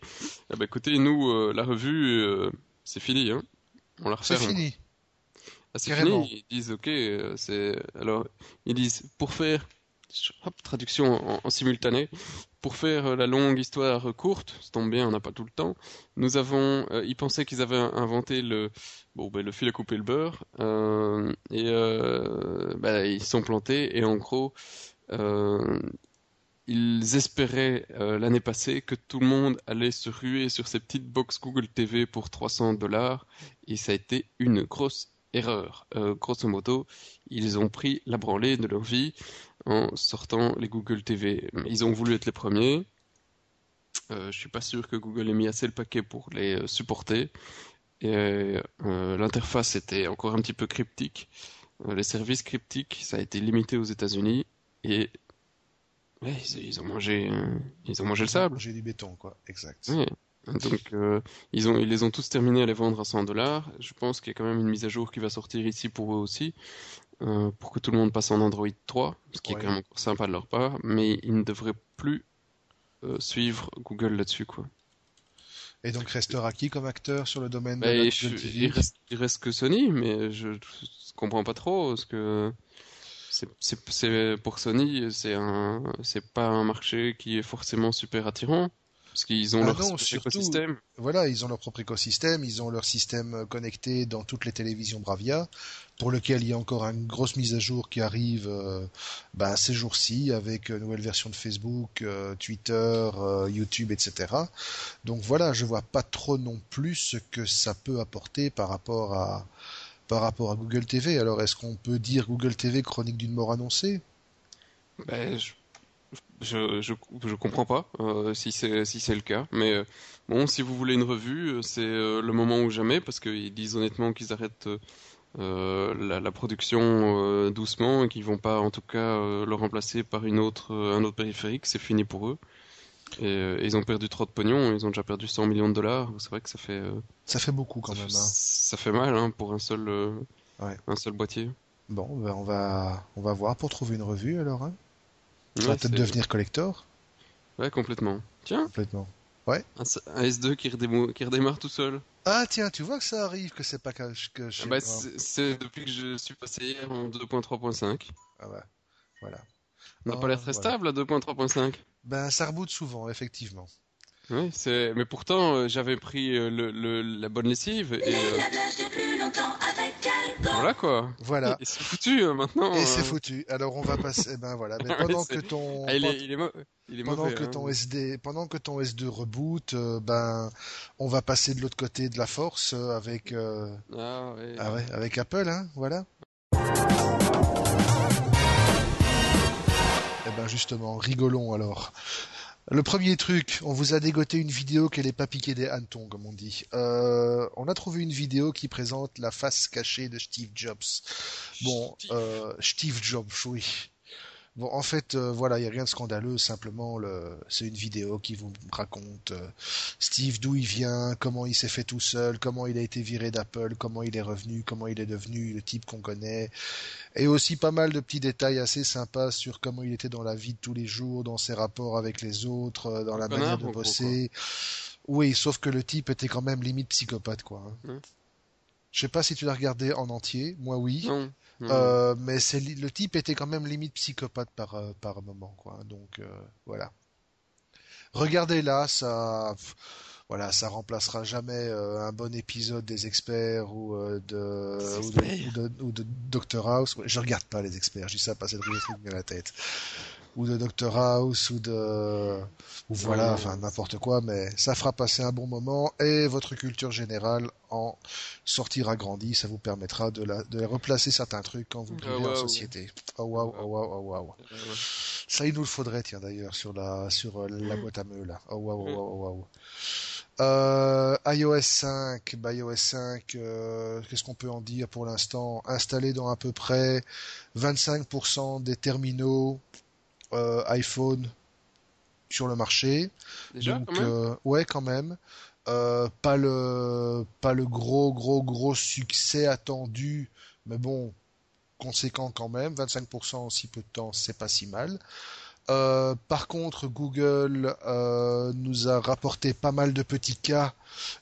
Eh ben, écoutez, nous la revue c'est fini, hein. On la C'est referme. fini. Ah, c'est fini. Ils disent, ok, c'est alors ils disent pour faire, traduction en, en simultané, pour faire euh, la longue histoire euh, courte, ça tombe bien, on n'a pas tout le temps. Nous avons, euh, ils pensaient qu'ils avaient inventé le, bon, ben, fil à couper le beurre, euh, et euh, ben, ils sont plantés et en gros. Euh, ils espéraient euh, l'année passée que tout le monde allait se ruer sur ces petites box Google TV pour 300 dollars et ça a été une grosse erreur. Euh, grosso modo, ils ont pris la branlée de leur vie en sortant les Google TV. Ils ont voulu être les premiers Euh, je suis pas sûr que Google ait mis assez le paquet pour les euh, supporter. Et euh, l'interface était encore un petit peu cryptique. Euh, les services cryptiques, ça a été limité aux États-Unis et ouais, ils, ils ont mangé, ils ont mangé le sable. J'ai du béton, quoi. Exact. Donc euh, ils ont, ils les ont tous terminés à les vendre à 100 dollars. Je pense qu'il y a quand même une mise à jour qui va sortir ici pour eux aussi, euh, pour que tout le monde passe en Android 3, ce qui Ouais. est quand même sympa de leur part. Mais ils ne devraient plus euh, suivre Google là-dessus, quoi. Et donc restera qui comme acteur sur le domaine de Bah, la et Google je- TV il reste, il reste que Sony, mais je, je comprends pas trop parce que c'est, pour Sony, c'est un, c'est pas un marché qui est forcément super attirant parce qu'ils ont Ah leur non, super surtout- écosystème. Voilà, ils ont leur propre écosystème, ils ont leur système euh, connecté dans toutes les télévisions Bravia, pour lequel il y a encore une grosse mise à jour qui arrive euh, bah, ces jours-ci avec une nouvelle version de Facebook, euh, Twitter, euh, YouTube, etc. Donc voilà, je vois pas trop non plus ce que ça peut apporter par rapport à par rapport à Google TV. Alors est-ce qu'on peut dire Google TV chronique d'une mort annoncée? Ben, je, je, je, je comprends pas euh, si c'est si c'est le cas, mais euh, bon, si vous voulez une revue, euh, c'est euh, le moment ou jamais parce qu'ils disent honnêtement qu'ils arrêtent la, la production doucement et qu'ils vont pas en tout cas le remplacer par une autre un autre périphérique, c'est fini pour eux. Et, ils ont perdu trop de pognon, ils ont déjà perdu 100 millions de dollars. C'est vrai que ça fait Ça fait beaucoup quand ça, même. fait, hein. ça fait mal hein, pour un seul Ouais. un seul boîtier. Bon, ben, on va on va voir pour trouver une revue alors. Hein. Ça va Ouais, peut-être devenir collector ouais complètement. Tiens, complètement. un, un S2 qui, redémo- qui redémarre tout seul. Ah tiens, tu vois que ça arrive, que c'est pas que, que Ah bah, c'est depuis que je suis passé hier en 2.3.5. Ah ouais, voilà. On n'a pas l'air très voilà. stable à 2.3.5. Ben ça reboot souvent, effectivement. Oui, c'est. Mais pourtant, euh, j'avais pris euh, le, le- la bonne lessive et euh, voilà quoi. Voilà. Et c'est foutu euh, maintenant. Et c'est euh. foutu. Alors on va passer. eh Ben voilà. Mais [laughs] pendant c'est- que ton [laughs] Ah, il est, il est, mo- il est pendant mauvais. que hein. ton SD pendant que ton S2 reboot, euh, ben on va passer de l'autre côté de la force euh, avec Ah ouais. ah ouais, avec Apple, hein. Voilà. Eh ben justement, rigolons alors. Le premier truc, on vous a dégoté une vidéo qu'elle n'est pas piquée des hannetons, comme on dit. Euh, on a trouvé une vidéo qui présente la face cachée de Steve Jobs. Bon, Steve. euh, Steve Jobs, oui. Bon, en fait, euh, voilà, il n'y a rien de scandaleux, simplement, le... c'est une vidéo qui vous raconte euh, Steve d'où il vient, comment il s'est fait tout seul, comment il a été viré d'Apple, comment il est revenu, comment il est devenu le type qu'on connaît, et aussi pas mal de petits détails assez sympas sur comment il était dans la vie de tous les jours, dans ses rapports avec les autres, euh, dans la connard, manière de bosser. Oui, sauf que le type était quand même limite psychopathe, quoi. hein. Je sais pas si tu l'as regardé en entier, moi oui. Non. Non. Euh, mais c'est le type était quand même limite psychopathe par euh, par moment quoi. Donc euh, voilà. Regardez là, ça voilà, ça remplacera jamais euh, un bon épisode des experts ou euh, de, ou de ou de ou de Dr House. Je regarde pas les experts, je dis ça parce que c'est dans la tête. Ou de Dr House ou de ou voilà, enfin n'importe quoi, mais ça fera passer un bon moment et votre culture générale en sortira grandi, ça vous permettra de, la, de replacer certains trucs quand vous Ah, vivez en société. Oh waouh, oh waouh, oh waouh. Ça, il nous le faudrait, tiens, d'ailleurs, sur la, sur euh, la Mm. boîte à meux, là. Oh waouh, oh waouh, oh waouh. Euh, iOS 5, bah, iOS 5, euh, qu'est-ce qu'on peut en dire pour l'instant? Installé dans à peu près 25% des terminaux euh, iPhone sur le marché. Déjà, Donc, quand même. euh, ouais, quand même. Euh, pas le, pas le gros, gros, gros succès attendu, mais bon, conséquent quand même. 25% en si peu de temps, c'est pas si mal. Euh, par contre, Google euh, nous a rapporté pas mal de petits cas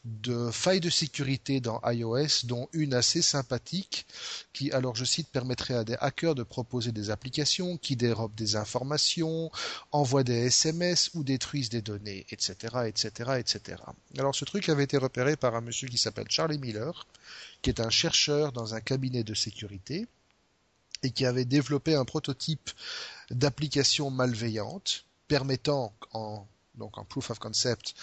de failles de sécurité dans iOS, dont une assez sympathique qui, alors je cite, permettrait à des hackers de proposer des applications qui dérobent des informations, envoient des SMS ou détruisent des données, etc., etc., etc. Alors ce truc avait été repéré par un monsieur qui s'appelle Charlie Miller, qui est un chercheur dans un cabinet de sécurité et qui avait développé un prototype d'application malveillante permettant en donc en proof of concept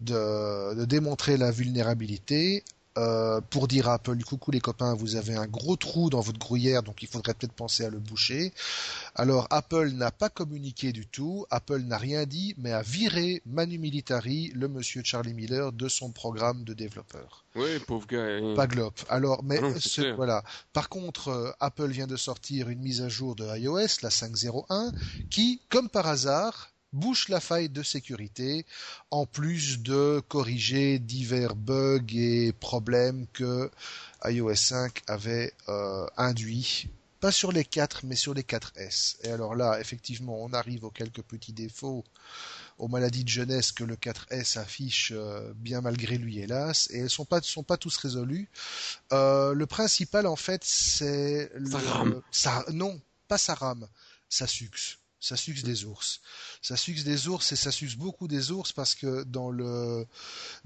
de, de démontrer la vulnérabilité euh, pour dire à Apple coucou les copains, vous avez un gros trou dans votre gruyère, donc il faudrait peut-être penser à le boucher. Alors Apple n'a pas communiqué du tout, Apple n'a rien dit, mais a viré Manu Militari, le monsieur Charlie Miller, de son programme de développeur. Oui, pauvre gars. Pas Glop. Alors, mais [laughs] non, ce- voilà. Par contre, euh, Apple vient de sortir une mise à jour de iOS, la 5.01, qui, comme par hasard, bouche la faille de sécurité, en plus de corriger divers bugs et problèmes que iOS 5 avait euh, induits. Pas sur les 4, mais sur les 4S. Et alors là, effectivement, on arrive aux quelques petits défauts, aux maladies de jeunesse que le 4S affiche euh, bien malgré lui, hélas. Et elles sont pas, sont pas tous résolus. Euh, le principal, en fait, c'est... le- Ça ça- non, pas ça rame. Ça suxe. Ça suxe des ours. Ça suxe des ours et ça suxe beaucoup des ours parce que dans le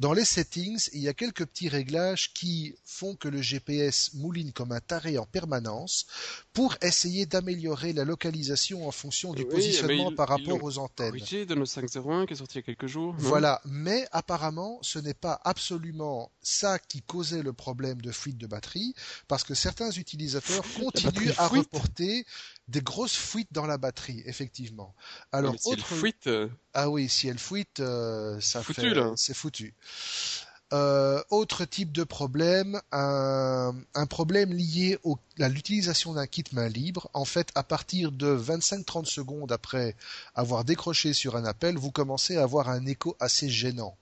dans les settings, il y a quelques petits réglages qui font que le GPS mouline comme un taré en permanence pour essayer d'améliorer la localisation en fonction du Oui, positionnement par rapport aux antennes. De nos 501 qui est sorti il y a quelques jours. Voilà, mais apparemment, ce n'est pas absolument ça qui causait le problème de fuite de batterie, parce que certains utilisateurs [laughs] continuent à fuite? reporter des grosses fuites dans la batterie, effectivement. Alors, autre... fuite, euh, ah oui, si elle fuite, euh, ça Foutu, fait, là. c'est foutu. Euh, autre type de problème, un, un problème lié au- à l'utilisation d'un kit main libre. En fait, à partir de 25-30 secondes après avoir décroché sur un appel, vous commencez à avoir un écho assez gênant.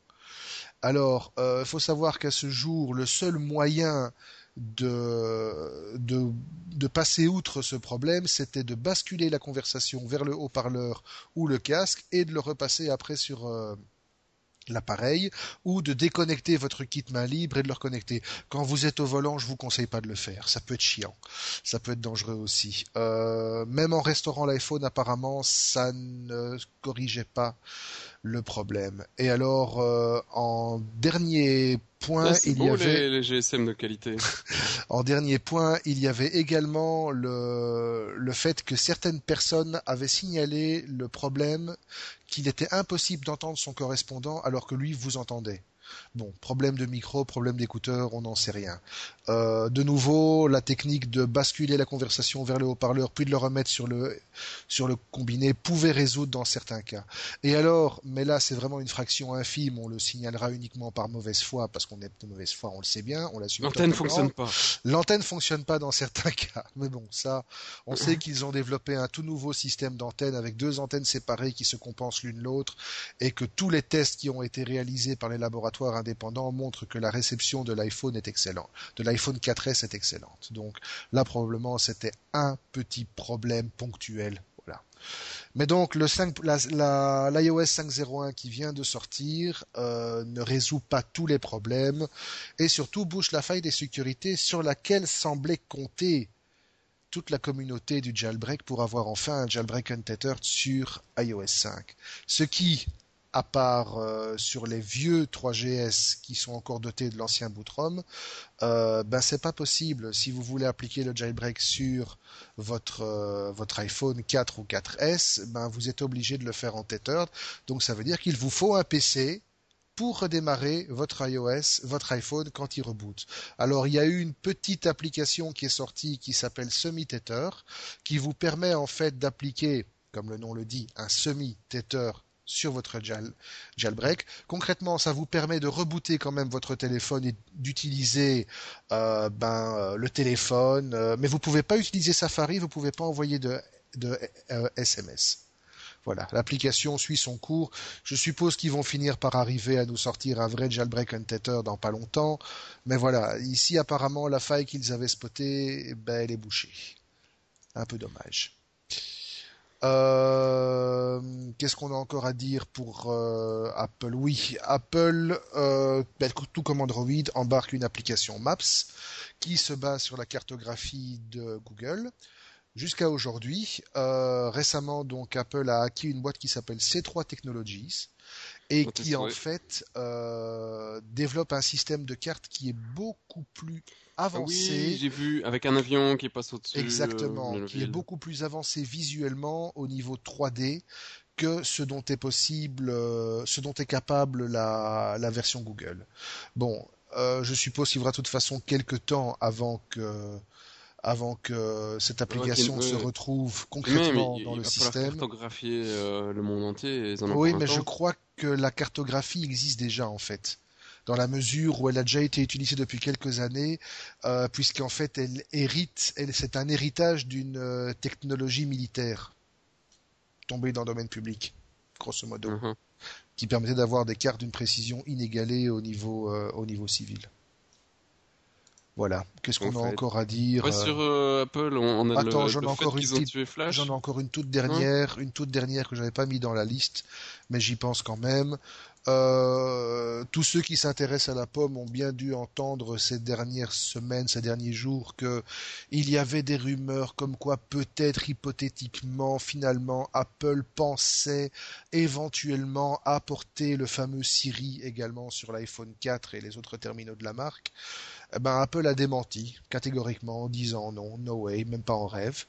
Alors, il faut savoir qu'à ce jour, le seul moyen de, de, de passer outre ce problème, c'était de basculer la conversation vers le haut-parleur ou le casque et de le repasser après sur euh, l'appareil ou de déconnecter votre kit main libre et de le reconnecter. Quand vous êtes au volant, je vous conseille pas de le faire. Ça peut être chiant. Ça peut être dangereux aussi. Euh, même en restaurant l'iPhone, apparemment, ça ne corrigeait pas le problème. Et alors, euh, en dernier point, là, c'est il y beau avait... les, les GSM de qualité. [laughs] En dernier point, il y avait également le, le fait que certaines personnes avaient signalé le problème qu'il était impossible d'entendre son correspondant alors que lui vous entendait. Bon, problème de micro, problème d'écouteur, on n'en sait rien. Euh, de nouveau, la technique de basculer la conversation vers le haut-parleur puis de le remettre sur le sur le combiné pouvait résoudre dans certains cas. Et alors, mais là c'est vraiment une fraction infime, on le signalera uniquement par mauvaise foi parce qu'on est de mauvaise foi, on le sait bien, on l'assume. L'antenne fonctionne pas. L'antenne fonctionne pas dans certains [laughs] cas, mais bon, ça, on sait qu'ils ont développé un tout nouveau système d'antenne avec deux antennes séparées qui se compensent l'une l'autre et que tous les tests qui ont été réalisés par les laboratoires indépendants montrent que la réception de l'iPhone est excellente, de l'iPhone 4S est excellente. Donc là, probablement, c'était un petit problème ponctuel. Voilà. Mais donc le 5, la, la, l'iOS 5.01 qui vient de sortir euh, ne résout pas tous les problèmes et surtout bouche la faille des sécurités sur laquelle semblait compter toute la communauté du jailbreak pour avoir enfin un jailbreak untethered sur iOS 5. Ce qui, à part euh, sur les vieux 3GS qui sont encore dotés de l'ancien bootrom, euh, ben c'est pas possible. Si vous voulez appliquer le jailbreak sur votre euh, votre iPhone 4 ou 4S, ben vous êtes obligé de le faire en tethered. Donc ça veut dire qu'il vous faut un PC pour redémarrer votre iOS, votre iPhone quand il reboot. Alors il y a eu une petite application qui est sortie qui s'appelle Semi-Tether, qui vous permet en fait d'appliquer, comme le nom le dit, un semi-tether sur votre jail, jailbreak. Concrètement, ça vous permet de rebooter quand même votre téléphone et d'utiliser euh, ben, euh, le téléphone, euh, mais vous pouvez pas utiliser Safari, vous pouvez pas envoyer de, SMS. Voilà, l'application suit son cours. Je suppose qu'ils vont finir par arriver à nous sortir un vrai jailbreak untether dans pas longtemps. Mais voilà, ici apparemment la faille qu'ils avaient spotée, ben, elle est bouchée. Un peu dommage. Euh, Qu'est-ce qu'on a encore à dire pour euh, Apple? Oui, Apple, euh, ben, tout comme Android, embarque une application Maps qui se base sur la cartographie de Google jusqu'à aujourd'hui. Récemment, donc, Apple a acquis une boîte qui s'appelle C3 Technologies et qui, en fait, développe un système de cartes qui est beaucoup plus avancé. oui, j'ai vu avec un avion qui passe au-dessus. Exactement, euh, qui est beaucoup plus avancé visuellement au niveau 3D que ce dont est possible, euh, ce dont est capable la, la version Google. Bon, Euh, je suppose qu'il faudra de toute façon quelques temps avant que avant que cette application se retrouve concrètement mais dans il le va système. cartographier euh, le monde entier. Et Oui, mais je crois que la cartographie existe déjà en fait, dans la mesure où elle a déjà été utilisée depuis quelques années, euh, puisqu'en fait elle hérite, elle, c'est un héritage d'une euh, technologie militaire tombée dans le domaine public, grosso modo, Mhm. qui permettait d'avoir des cartes d'une précision inégalée au niveau, euh, au niveau civil. Voilà. Qu'est-ce qu'on En a fait. encore à dire Ouais, sur euh, Apple, on, on a Attends, le, j'en encore fait une qu'ils ont petite- tué Flash. J'en ai encore une toute dernière, une toute dernière que j'avais pas mis dans la liste, mais j'y pense quand même. Euh, tous ceux qui s'intéressent à la pomme ont bien dû entendre ces dernières semaines, ces derniers jours, que il y avait des rumeurs comme quoi peut-être hypothétiquement, finalement, Apple pensait éventuellement apporter le fameux Siri également sur l'iPhone 4 et les autres terminaux de la marque. Eh ben, Apple a démenti catégoriquement en disant non, no way, même pas en rêve,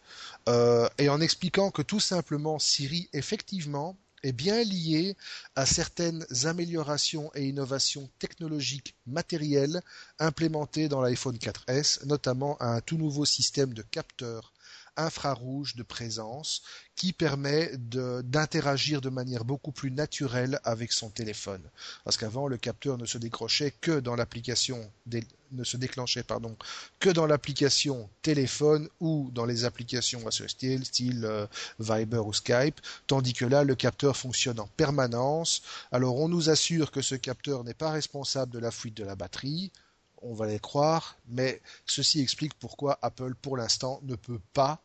euh, et en expliquant que tout simplement Siri effectivement est bien lié à certaines améliorations et innovations technologiques matérielles implémentées dans l'iPhone 4S, notamment à un tout nouveau système de capteurs infrarouge de présence qui permet d'interagir de, manière beaucoup plus naturelle avec son téléphone. Parce qu'avant, le capteur ne se décrochait que dans l'application, ne se déclenchait, pardon, que dans l'application téléphone ou dans les applications associées, style euh, Viber ou Skype, tandis que là, le capteur fonctionne en permanence. Alors, on nous assure que ce capteur n'est pas responsable de la fuite de la batterie. On va les croire, mais ceci explique pourquoi Apple, pour l'instant, ne peut pas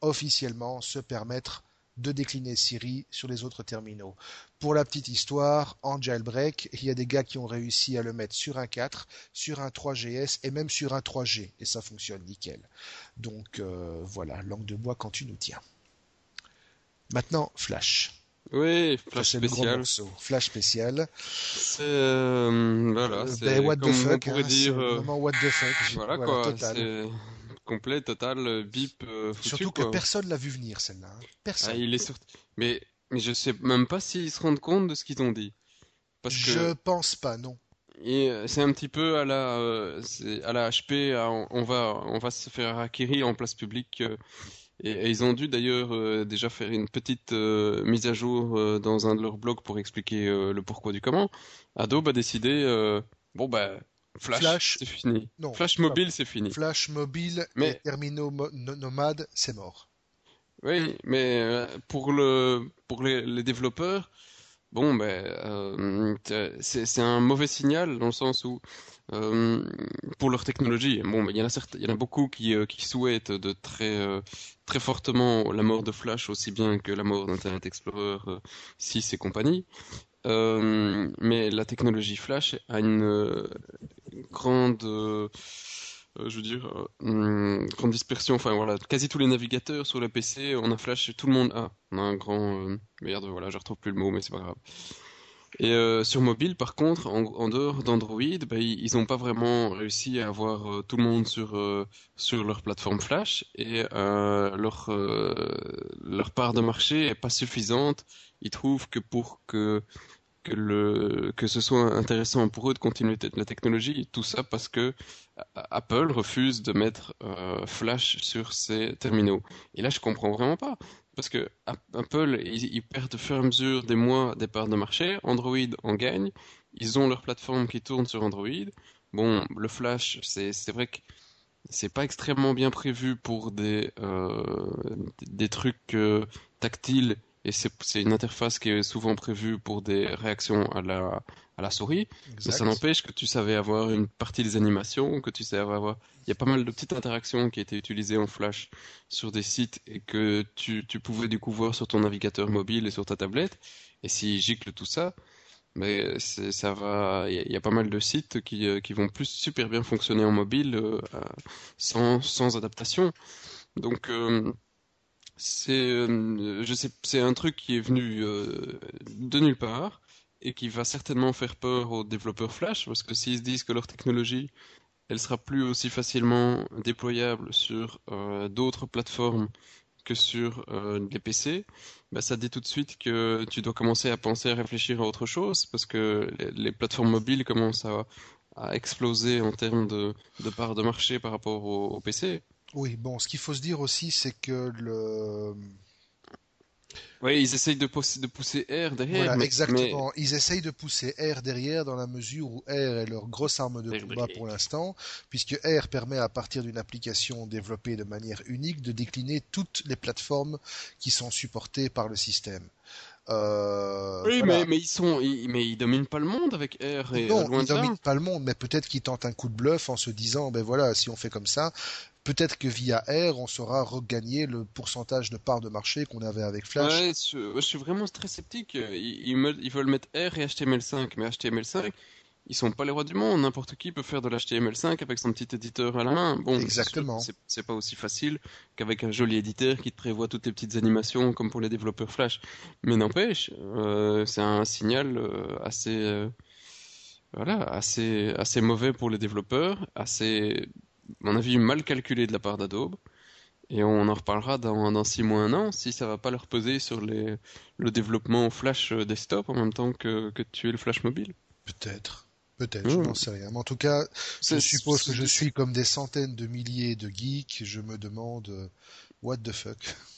officiellement se permettre de décliner Siri sur les autres terminaux. Pour la petite histoire, en jailbreak, il y a des gars qui ont réussi à le mettre sur un 4, sur un 3GS et même sur un 3G, et ça fonctionne nickel. Donc euh, voilà, langue de bois quand tu nous tiens. Maintenant, Flash. Oui, Flash spécial. Flash spécial. C'est euh, voilà, Euh, c'est ben, what the comme on fuck, pourrait hein, dire. euh, vraiment what the fuck. Voilà, voilà, quoi, total. complet, total, euh, bip, foutu Surtout que quoi. personne l'a vu venir celle-là. hein. Ah, Personne. il est sorti. Mais mais je sais même pas s'ils se rendent compte de ce qu'ils ont dit. Parce que Je pense pas, non. Et c'est un petit peu à la, à la HP, à- on va, on va se faire acquérir en place publique. Et, et ils ont dû d'ailleurs euh, déjà faire une petite euh, mise à jour euh, dans un de leurs blogs pour expliquer le pourquoi du comment. Adobe a décidé, bon bah, Flash, Flash, c'est fini. non, Flash mobile, c'est fini. Flash mobile Mais- et terminaux mo- nomades, c'est mort. Oui, mais pour le, pour les, les développeurs, bon ben, euh, c'est un mauvais signal dans le sens où euh, pour leur technologie, bon, ben, il y en a certes, y en a beaucoup qui, euh, qui souhaitent de très, euh, très fortement la mort de Flash aussi bien que la mort d'Internet Explorer euh, 6 et compagnie. Euh, mais la technologie Flash a une euh, grande, euh, je veux dire, euh, hum, grande dispersion. Enfin voilà, quasi tous les navigateurs sur le PC, on a Flash, tout le monde a. On a un grand, euh, merde, voilà, je retrouve plus le mot, mais c'est pas grave. Et euh, sur mobile, par contre, en, dehors d'Android, bah, ils ils ont pas vraiment réussi à avoir euh, tout le monde sur sur leur plateforme Flash et leur leur part de marché est pas suffisante. Ils trouvent que pour que que le que ce soit intéressant pour eux de continuer la technologie, tout ça parce que Apple refuse de mettre euh, Flash sur ses terminaux. Et là, je comprends vraiment pas. Parce que Apple, ils, perdent au fur et à mesure des mois des parts de marché. Android en gagne. Ils ont leur plateforme qui tourne sur Android. Bon, le Flash, c'est vrai que c'est pas extrêmement bien prévu pour des euh, des trucs euh, tactiles et c'est une interface qui est souvent prévue pour des réactions à la à la souris. Mais ça n'empêche que tu savais avoir une partie des animations, que tu savais avoir. Il y a pas mal de petites interactions qui étaient utilisées en Flash sur des sites et que tu, tu pouvais du coup voir sur ton navigateur mobile et sur ta tablette. Et s'ils giclent tout ça, mais ça va. Il y, a- il y a pas mal de sites qui, euh, qui vont plus super bien fonctionner en mobile euh, sans, sans adaptation. Donc euh, c'est euh, je sais c'est un truc qui est venu de nulle part et qui va certainement faire peur aux développeurs Flash parce que s'ils se disent que leur technologie elle sera plus aussi facilement déployable sur euh, d'autres plateformes que sur euh, les PC, bah, ça dit tout de suite que tu dois commencer à penser à réfléchir à autre chose parce que les, plateformes mobiles commencent à, a explosé en termes de, de part de marché par rapport au, au PC. Oui, bon, ce qu'il faut se dire aussi, c'est que le... Oui, ils essayent de, pousser- de pousser R derrière. Voilà, mais- exactement. Ils essayent de pousser R derrière dans la mesure où R est leur grosse arme de combat pour l'instant, puisque R permet à partir d'une application développée de manière unique de décliner toutes les plateformes qui sont supportées par le système. Euh, Oui, voilà. mais, mais ils sont, ils, mais ils dominent pas le monde avec R et non, loin ils de là. dominent pas le monde, mais peut-être qu'ils tentent un coup de bluff en se disant, ben voilà, si on fait comme ça, peut-être que via R, on saura regagner le pourcentage de part de marché qu'on avait avec Flash. Ouais, je, je suis vraiment très sceptique. Ils, ils me- ils veulent mettre R et HTML5, mais HTML5, ils sont pas les rois du monde. N'importe qui peut faire de l'HTML5 avec son petit éditeur à la main. Bon, c'est Exactement. C'est pas aussi facile qu'avec un joli éditeur qui te prévoit toutes les petites animations comme pour les développeurs Flash. Mais n'empêche, euh, c'est un signal euh, assez, euh, voilà, assez, assez mauvais pour les développeurs, assez, mon avis, mal calculé de la part d'Adobe. Et on en reparlera dans, dans 6 mois, un an, si ça va pas leur peser sur les, le développement Flash euh, desktop en même temps que, que tuer le Flash mobile. Peut-être. Peut-être, je n'en sais rien. Mais en tout cas, je suppose que je suis comme des centaines de milliers de geeks. Je me demande, euh, what the fuck. [laughs]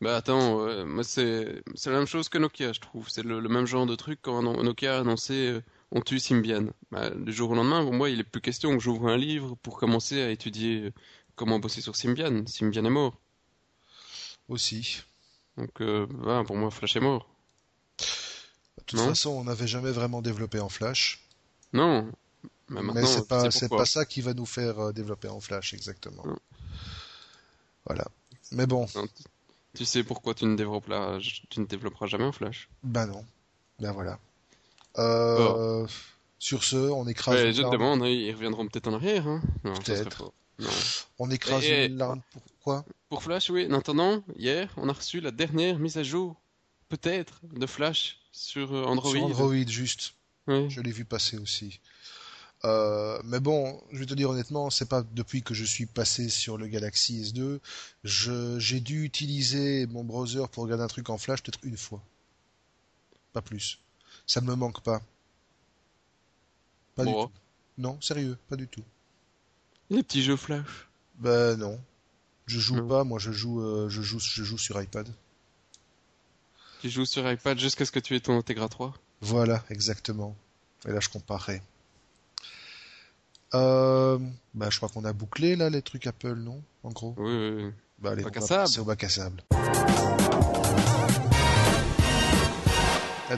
Bah attends, euh, moi c'est la même chose que Nokia, je trouve. C'est le, le même genre de truc quand No- Nokia a annoncé on tue Symbian. Bah, du jour au lendemain, pour moi, il est plus question que j'ouvre un livre pour commencer à étudier euh, comment bosser sur Symbian. Symbian est mort. Aussi. Donc euh, bah, pour moi, Flash est mort. De toute Non. façon, on n'avait jamais vraiment développé en Flash. Non. Bah, mais c'est pas, c'est pas ça qui va nous faire euh, développer en Flash, exactement. Non. Voilà. Mais bon, Non, tu- sais pourquoi tu ne développeras, tu ne développeras jamais en Flash. ben non. Ben voilà. Euh, Sur ce, on écrase Ouais, je te larme. demande, ils reviendront peut-être en arrière. Hein Peut-être. On écrase Et- une larme. Pourquoi Pour Flash, oui. En attendant, hier, on a reçu la dernière mise à jour, peut-être, de Flash sur euh, Android. Sur Android, juste. Ouais. Je l'ai vu passer aussi. Euh, mais bon, je vais te dire honnêtement, c'est pas depuis que je suis passé sur le Galaxy S2, je, j'ai dû utiliser mon browser pour regarder un truc en flash peut-être une fois. Pas plus. Ça ne me manque pas. Pas Bon. du tout. Non, sérieux, pas du tout. Les petits jeux Flash. Ben non. Je joue Non. pas, moi je joue, euh, je joue, je joue sur iPad. Tu joues sur iPad jusqu'à ce que tu aies ton Tegra 3. Voilà, exactement. Et là je comparerai. Euh, bah, je crois qu'on a bouclé là les trucs Apple, non En gros? Oui, oui, oui. Bah, allez, passer au bac à sable.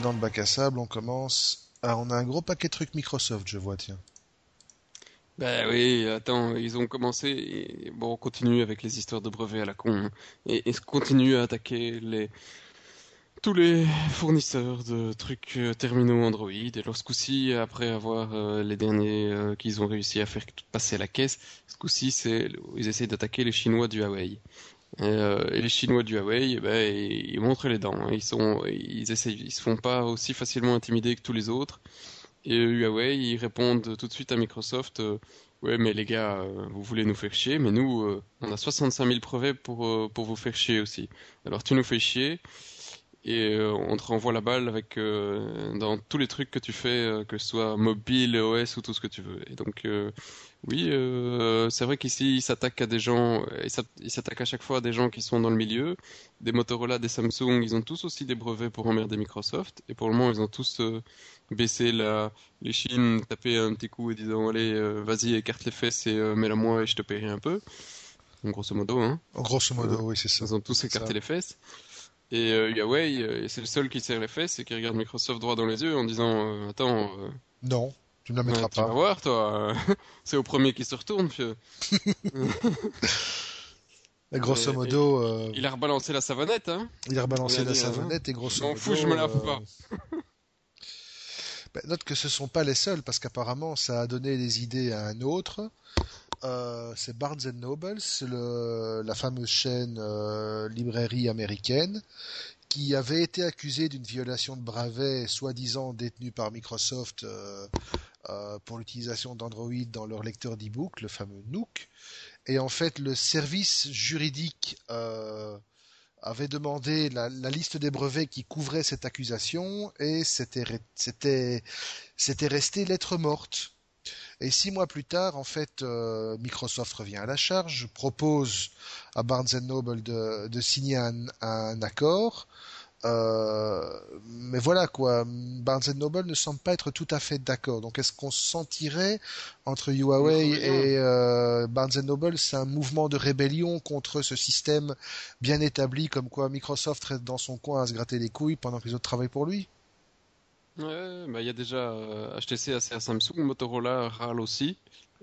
Dans le bac à sable, on commence. Ah, on a un gros paquet de trucs Microsoft, je vois, tiens. Ben oui, attends, ils ont commencé. et- Bon, on continue avec les histoires de brevets à la con. hein. Et, et continue à attaquer les tous les fournisseurs de trucs euh, terminaux Android. Et alors ce coup-ci, après avoir euh, les derniers euh, qu'ils ont réussi à faire passer la caisse, ce coup-ci, ils essayent d'attaquer les Chinois du Huawei. Et, euh, et les Chinois du Huawei, eh ben, ils, montrent les dents. Ils sont, ils essayent, ils se font pas aussi facilement intimider que tous les autres. Et Huawei, ils répondent tout de suite à Microsoft, euh, ouais mais les gars, euh, vous voulez nous faire chier, mais nous, euh, on a 65 000 brevets pour, pour vous faire chier aussi. Alors tu nous fais chier, et euh, on te renvoie la balle avec euh, dans tous les trucs que tu fais, euh, que ce soit mobile, OS ou tout ce que tu veux. Et donc euh, oui, euh, c'est vrai qu'ici ils s'attaquent à des gens, ils s'att- ils s'attaquent à chaque fois à des gens qui sont dans le milieu. Des Motorola, des Samsung, ils ont tous aussi des brevets pour emmerder Microsoft. Et pour le moment, ils ont tous euh, baissé la, les chines, tapé un petit coup et disant allez, euh, vas-y, écarte les fesses et euh, mets-la moi et je te paierai un peu. Donc, grosso modo, hein. Grosso modo, oui, c'est ça. Ils ont tous écarté les fesses. Et euh, Huawei, euh, c'est le seul qui serre les fesses et qui regarde Microsoft droit dans les yeux en disant euh, Attends, Non, tu ne la mettras ouais, tu vas pas. voir, toi. [laughs] c'est au premier qui se retourne. Et [laughs] grosso Et- modo, euh, il a rebalancé la savonnette, hein. il a rebalancé a la hein. savonnette et grosso Je m'en modo. fous, je me lave euh, pas. [laughs] ben, note que ce sont pas les seuls, parce qu'apparemment ça a donné des idées à un autre. Euh, c'est Barnes Nobles, le, la fameuse chaîne euh, librairie américaine, qui avait été accusée d'une violation de brevet soi-disant détenue par Microsoft euh, pour l'utilisation d'Android dans leur lecteur d'e-book, le fameux Nook. Et en fait, le service juridique avait demandé la, liste des brevets qui couvraient cette accusation et c'était c'était resté lettre morte. Et six mois plus tard, en fait, euh, Microsoft revient à la charge, propose à Barnes Noble de, de signer un, un accord. Euh, mais voilà quoi, Barnes Noble ne semble pas être tout à fait d'accord. Donc est-ce qu'on sentirait entre Huawei et euh, Barnes Noble, c'est un mouvement de rébellion contre ce système bien établi, comme quoi Microsoft reste dans son coin à se gratter les couilles pendant que les autres travaillent pour lui? Ouais, bah il y a déjà euh, HTC, Acer, Samsung, Motorola râle aussi.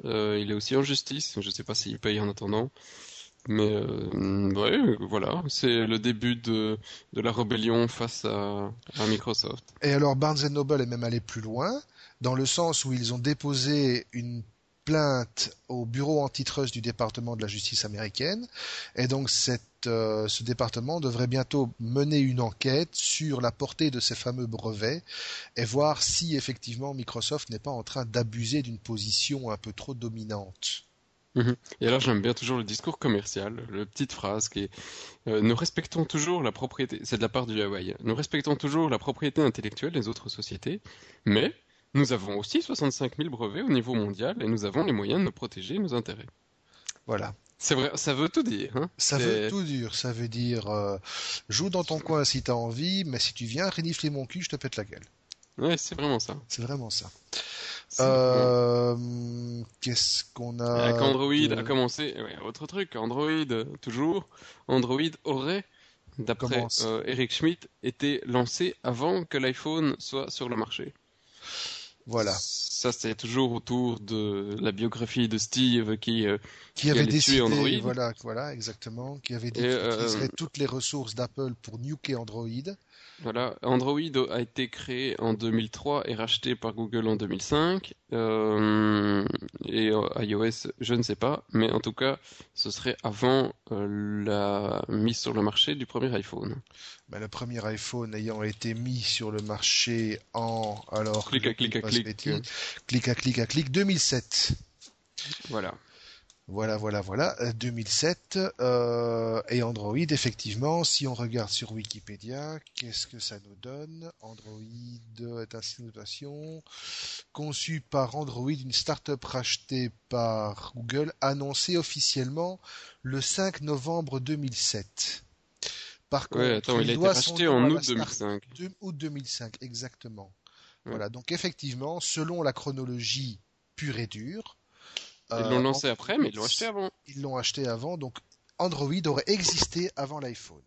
Euh, il est aussi en justice. Je sais pas s'il paye en attendant. Mais euh, ouais, voilà, c'est le début de, de la rébellion face à, à Microsoft. Et alors Barnes Noble est même allé plus loin, dans le sens où ils ont déposé une plainte au bureau antitrust du département de la justice américaine, et donc euh, ce département devrait bientôt mener une enquête sur la portée de ces fameux brevets et voir si effectivement Microsoft n'est pas en train d'abuser d'une position un peu trop dominante. Mhm. Et alors j'aime bien toujours le discours commercial, la petite phrase qui est euh, nous respectons toujours la propriété, c'est de la part du Huawei, nous respectons toujours la propriété intellectuelle des autres sociétés, mais nous avons aussi 65 000 brevets au niveau mondial et nous avons les moyens de nous protéger nos intérêts. Voilà. C'est vrai, ça veut tout dire. Hein Ça veut tout dire. Ça veut dire euh, joue dans ton coin si t'as envie, mais si tu viens renifler mon cul, je te pète la gueule. Ouais, c'est vraiment ça. C'est vraiment ça. Euh, Qu'est-ce qu'on a Avec Android de- a commencé, ouais, autre truc, Android, toujours, Android aurait, d'après euh, Eric Schmidt, été lancé avant que l'iPhone soit sur le marché. Voilà. Ça, c'est toujours autour de la biographie de Steve qui... euh, Qui qui avait décidé, Android. voilà, voilà, exactement, qui avait dit qu'il euh, toutes les ressources d'Apple pour nuker Android. Voilà, Android a été créé en 2003 et racheté par Google en 2005. Euh, et euh, iOS, je ne sais pas, mais en tout cas, ce serait avant euh, la mise sur le marché du premier iPhone. Ben, le premier iPhone ayant été mis sur le marché en alors Clic à clic à clic. clic à clic à clic 2007. Voilà. Voilà, voilà, voilà, euh, 2007 euh, et Android effectivement. Si on regarde sur Wikipédia, qu'est-ce que ça nous donne? Android est ainsi notation conçu par Android, une start-up rachetée par Google, annoncée officiellement le 5 novembre 2007. Par contre, Ouais, attends, il a été racheté en août start- 2005. de- août 2005, exactement. Ouais. Voilà, donc effectivement, selon la chronologie pure et dure, Ils euh, l'ont lancé après, mais ils l'ont acheté avant. Ils l'ont acheté avant, donc Android aurait existé avant l'iPhone.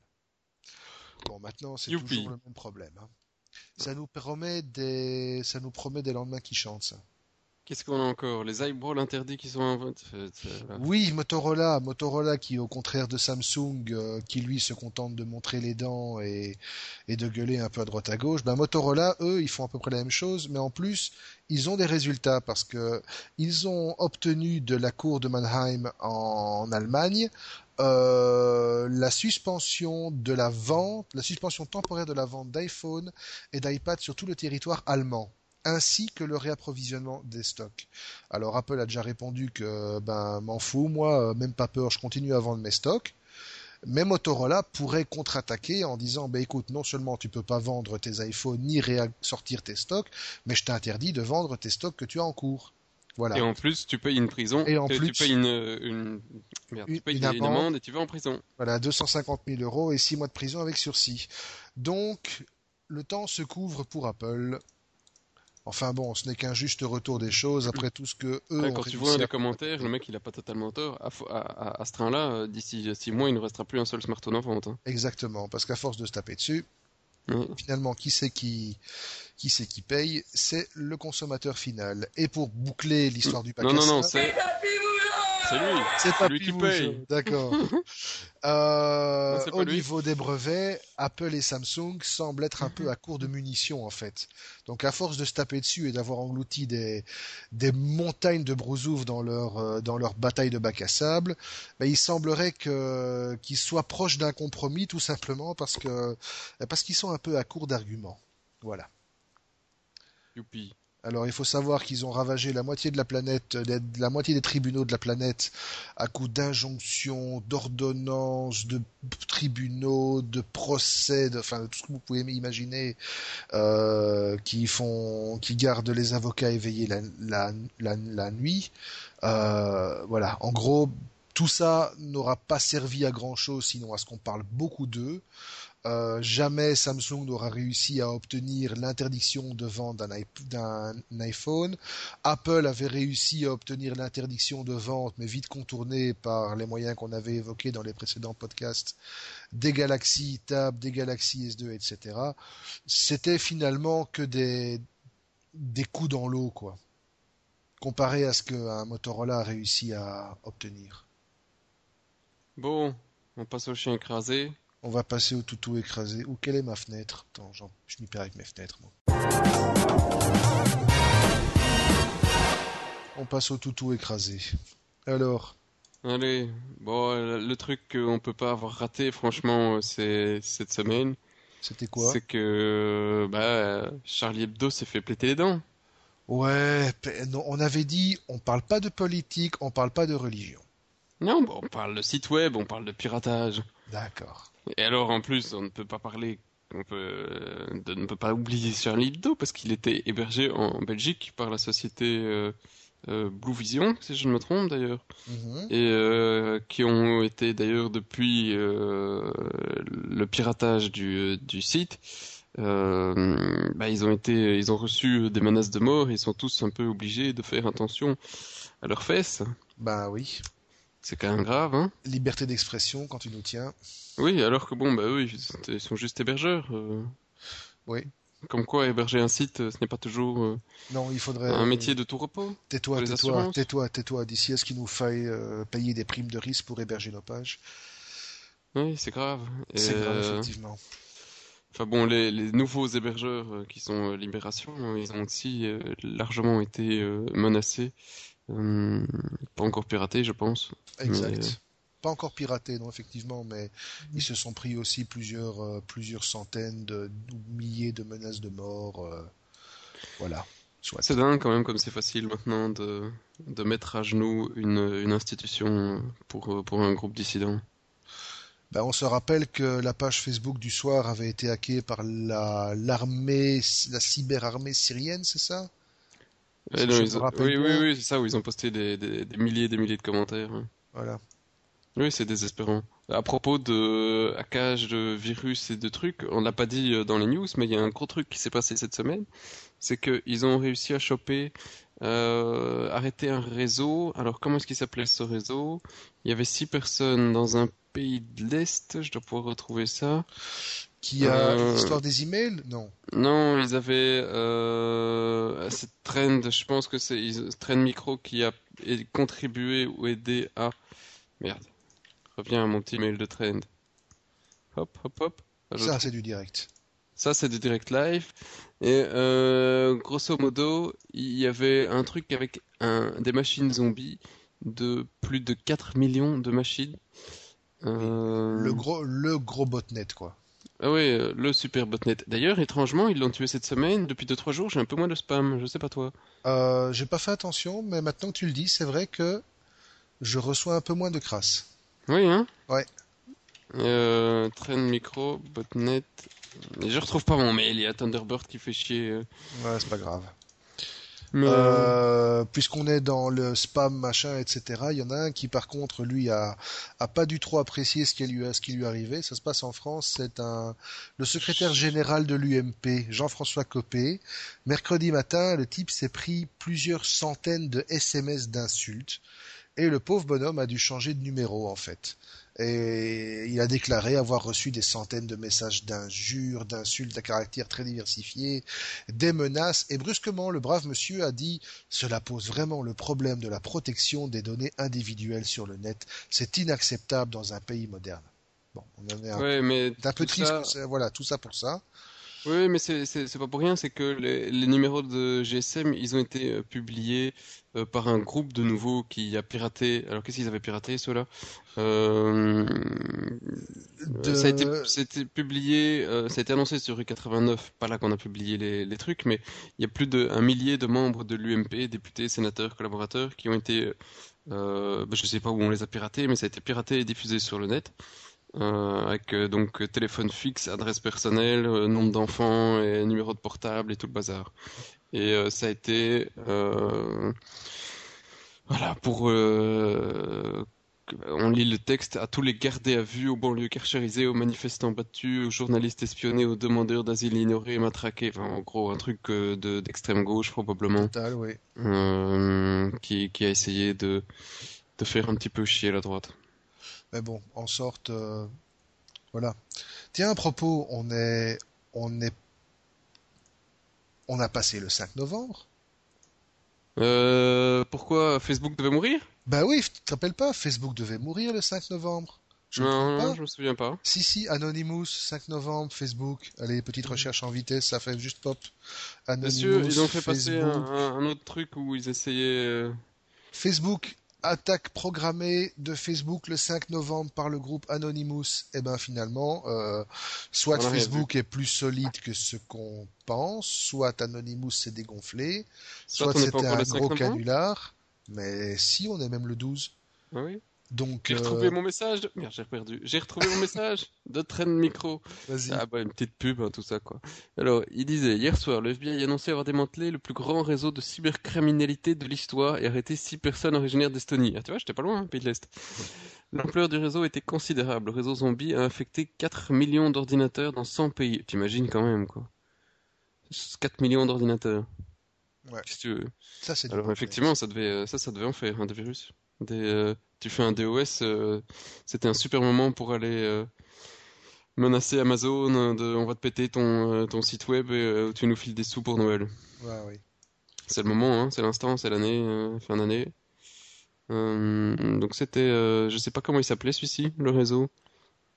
Bon, maintenant c'est toujours le même problème. hein. Ça nous promet des, ça nous promet des lendemains qui chantent. Ça. Qu'est-ce qu'on a encore? Les eyeballs interdits qui sont euh, Oui, Motorola, Motorola qui au contraire de Samsung, euh, qui lui se contente de montrer les dents et, et de gueuler un peu à droite à gauche, ben Motorola, eux, ils font à peu près la même chose, mais en plus, ils ont des résultats parce que ils ont obtenu de la cour de Mannheim en Allemagne euh, la suspension de la vente, la suspension temporaire de la vente d'iPhone et d'iPad sur tout le territoire allemand ainsi que le réapprovisionnement des stocks. Alors Apple a déjà répondu que ben m'en fous, moi euh, même pas peur, je continue à vendre mes stocks. Mais Motorola pourrait contre-attaquer en disant bah écoute, non seulement tu peux pas vendre tes iPhones ni sortir tes stocks, mais je t'interdis de vendre tes stocks que tu as en cours. Voilà. Et en plus, tu payes une prison. Et en tu, tu plus- payes une, une, merde, Une- tu payes une une, amende. amende et tu vas en prison. Voilà, 250 000 euros et 6 mois de prison avec sursis. Donc, le temps se couvre pour Apple. Enfin bon, ce n'est qu'un juste retour des choses après tout ce que eux Ouais, ont quand tu vois à- les commentaires, le mec il a pas totalement tort. À, fo- à, à- à ce train-là, euh, d'ici six mois, il ne restera plus un seul smartphone en vente. hein. Exactement, parce qu'à force de se taper dessus, finalement, qui c'est qui, qui c'est qui paye? C'est le consommateur final. Et pour boucler l'histoire du paquet, Non, non, non, c'est c'est lui. c'est pas lui qui paye. D'accord. [laughs] Euh, au lui. niveau des brevets, Apple et Samsung semblent être un peu à court de munitions en fait. Donc à force de se taper dessus et d'avoir englouti des, des montagnes de brousouf dans leur euh, dans leur bataille de bac à sable, ben, il semblerait que qu'ils soient proches d'un compromis tout simplement parce que parce qu'ils sont un peu à court d'arguments. Voilà. Youpi. Alors il faut savoir qu'ils ont ravagé la moitié de la planète, euh, la moitié des tribunaux de la planète à coup d'injonctions, d'ordonnances, de tribunaux, de procès, de, enfin tout ce que vous pouvez imaginer, euh, qui font, qui gardent les avocats éveillés la, nuit. Euh, voilà, en gros, tout ça n'aura pas servi à grand chose, sinon à ce qu'on parle beaucoup d'eux. Euh, jamais Samsung n'aura réussi à obtenir l'interdiction de vente d'un iPhone. Apple avait réussi à obtenir l'interdiction de vente, mais vite contournée par les moyens qu'on avait évoqués dans les précédents podcasts, des Galaxy Tab, des Galaxy S2, etc. C'était finalement que des, des coups dans l'eau, quoi. Comparé à ce qu'un Motorola a réussi à obtenir. Bon, on passe au chien écrasé. On va passer au toutou écrasé. Ou quelle est ma fenêtre? Attends, je m'y perds avec mes fenêtres, moi. On passe au toutou écrasé. Alors? Allez, bon, le truc qu'on peut pas avoir raté, franchement, c'est cette semaine. C'était quoi? C'est que bah, Charlie Hebdo s'est fait péter les dents. Ouais, on avait dit, on parle pas de politique, on parle pas de religion. Non, bon, on parle de site web, on parle de piratage. D'accord. Et alors, en plus, on ne peut pas parler, on peut, on ne peut pas oublier Charlie Hebdo parce qu'il était hébergé en Belgique par la société euh, euh, Blue Vision, si je ne me trompe d'ailleurs, Mhm. et euh, qui ont été d'ailleurs depuis euh, le piratage du, du site. Euh, bah, ils ont été, ils ont reçu des menaces de mort. Ils sont tous un peu obligés de faire attention à leurs fesses. Bah oui. C'est quand même grave, hein. Liberté d'expression quand tu nous tiens. Oui, alors que bon, bah eux, ils, sont juste hébergeurs. euh. Oui. Comme quoi, héberger un site, euh, ce n'est pas toujours euh, Non, il faudrait. un métier de tout repos. Tais-toi, tais-toi, tais-toi, tais-toi. D'ici à ce qu'il nous faille euh, payer des primes de risque pour héberger nos pages. Oui, c'est grave. C'est grave, effectivement. Enfin bon, les, les nouveaux hébergeurs qui sont Libération, ils ont aussi largement été menacés. Euh, pas encore piratés, je pense. Exact. mais, euh, Pas encore piraté, non, effectivement, mais ils se sont pris aussi plusieurs, euh, plusieurs centaines de ou milliers de menaces de mort. euh, voilà. C'est dingue quand même comme c'est facile maintenant de, de mettre à genoux une, une institution pour, pour un groupe dissident. Ben, on se rappelle que la page Facebook du soir avait été hackée par la l'armée, la cyberarmée syrienne, c'est ça? Si non, je ils me ont- rappelle Oui, oui, oui, c'est ça, où ils ont posté des, des, des milliers et des milliers de commentaires. Voilà. Oui, c'est désespérant. À propos de hackage de virus et de trucs, on l'a pas dit euh, dans les news, mais il y a un gros truc qui s'est passé cette semaine. C'est qu'ils ont réussi à choper, euh, arrêter un réseau. Alors, comment est-ce qu'il s'appelait ce réseau? Il y avait six personnes dans un pays de l'Est. Je dois pouvoir retrouver ça. Qui a Euh, l'histoire des emails? Non. Non, ils avaient euh, c'est Trend, je pense que c'est Trend Micro qui a contribué ou aidé à merde. Reviens à mon petit mail de Trend. Hop, hop, hop. Ça, c'est du direct. Ça, c'est du direct live. Et euh, grosso modo, il y avait un truc avec un, des machines zombies de plus de 4 millions de machines. Euh, Le gros, le gros botnet, quoi. Ah oui, euh, le super botnet. D'ailleurs, étrangement, ils l'ont tué cette semaine. Depuis 2-3 jours, j'ai un peu moins de spam. Je sais pas toi. Euh, j'ai pas fait attention, mais maintenant que tu le dis, c'est vrai que je reçois un peu moins de crasse. Oui, hein? Ouais. Euh, Trend Micro, botnet. Et je retrouve pas mon mail. Il y a Thunderbird qui fait chier. Ouais, c'est pas grave. Euh, puisqu'on est dans le spam machin etc il y en a un qui par contre lui a, a pas du tout apprécié ce qui lui ce qui lui arrivait. Ça se passe en France. C'est un le secrétaire général de l'UMP Jean-François Copé. Mercredi matin le type s'est pris plusieurs centaines de SMS d'insultes. Et le pauvre bonhomme a dû changer de numéro en fait et il a déclaré avoir reçu des centaines de messages d'injures, d'insultes à caractère très diversifié, des menaces, et brusquement le brave monsieur a dit Cela pose vraiment le problème de la protection des données individuelles sur le net. C'est inacceptable dans un pays moderne. Bon, on en est un, ouais, mais un peu triste. ça- Voilà, tout ça pour ça. Oui, mais c'est pas pour rien, c'est que les, les numéros de GSM, ils ont été euh, publiés euh, par un groupe de nouveau qui a piraté. Alors qu'est-ce qu'ils avaient piraté ceux-là? Euh, De- Ça a été, c'était publié, euh, ça a été annoncé sur U89, pas là qu'on a publié les, les trucs, mais il y a plus d'un millier de membres de l'UMP, députés, sénateurs, collaborateurs, qui ont été, ben, je sais pas où on les a piratés, mais ça a été piraté et diffusé sur le net, euh, avec euh, donc téléphone fixe, adresse personnelle, euh, nombre d'enfants et numéro de portable et tout le bazar. Et euh, ça a été, euh, voilà, pour euh, on lit le texte à tous les gardés à vue, aux banlieues carcérisées, aux manifestants battus, aux journalistes espionnés, aux demandeurs d'asile ignorés et matraqués. Enfin, en gros, un truc de d'extrême gauche probablement, Total, oui. euh, qui, qui a essayé de, de faire un petit peu chier la droite. Mais bon, en sorte, euh, voilà. Tiens, à propos, on est, on est, on a passé le 5 novembre. Euh, pourquoi Facebook devait mourir? Bah oui, tu te rappelles pas, Facebook devait mourir le 5 novembre. Je me Non, pas? je me souviens pas. Si, si, Anonymous, 5 novembre, Facebook. Allez, petite recherche en vitesse, ça fait juste pop. Anonymous, Monsieur, ils ont fait passer un, Facebook. un- un autre truc où ils essayaient. euh, Facebook, attaque programmée de Facebook le 5 novembre par le groupe Anonymous. Et ben finalement, euh, soit Facebook est plus solide que ce qu'on pense, soit Anonymous s'est dégonflé, Soit soit c'était un le 5 gros canular. Mais si, on est même le 12. Ah oui. Donc, J'ai euh, retrouvé mon message. de- Merde, j'ai perdu. J'ai retrouvé mon message de train de micro. vas-y. Ah bah une petite pub, hein, tout ça quoi. Alors, il disait, hier soir, le FBI a annoncé avoir démantelé le plus grand réseau de cybercriminalité de l'histoire et arrêté six personnes originaires d'Estonie. Ah tu vois, j'étais pas loin, hein, pays de l'Est. L'ampleur du réseau était considérable. Le réseau zombie a infecté 4 millions d'ordinateurs dans 100 pays. T'imagines quand même quoi. 4 millions d'ordinateurs. Ouais. Que tu veux? Ça, c'est alors effectivement, ça devait, euh, ça, ça devait en faire, un des virus. Des, euh, tu fais un DOS, euh, c'était un super moment pour aller euh, menacer Amazon de, on va te péter ton, ton site web et tu nous files des sous pour Noël. Ouais, oui. C'est le moment, hein, c'est l'instant, c'est l'année, fin d'année. Euh, donc c'était, euh, je sais pas comment il s'appelait celui-ci, le réseau,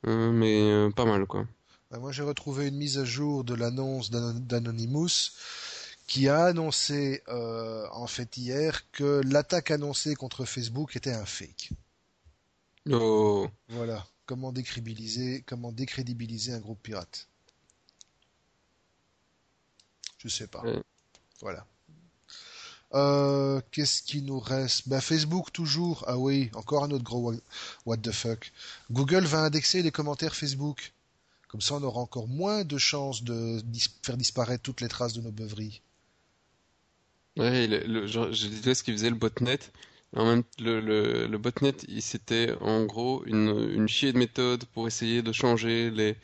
Euh, mais pas mal quoi. Bah, moi, j'ai retrouvé une mise à jour de l'annonce d'Anon- d'Anonymous qui a annoncé euh, en fait hier que l'attaque annoncée contre Facebook était un fake. Oh, Voilà. Comment décrédibiliser, comment décrédibiliser un groupe pirate. Je sais pas. Voilà. Euh, Qu'est-ce qui nous reste? Bah, Facebook toujours. Ah oui, encore un autre gros what- what the fuck. Google va indexer les commentaires Facebook. Comme ça, on aura encore moins de chances de dis- faire disparaître toutes les traces de nos beuveries. Ouais, le, le- genre, je disais ce qu'il faisait le botnet. En même, le, le, le botnet, c'était en gros une, une chier de méthode pour essayer de changer les,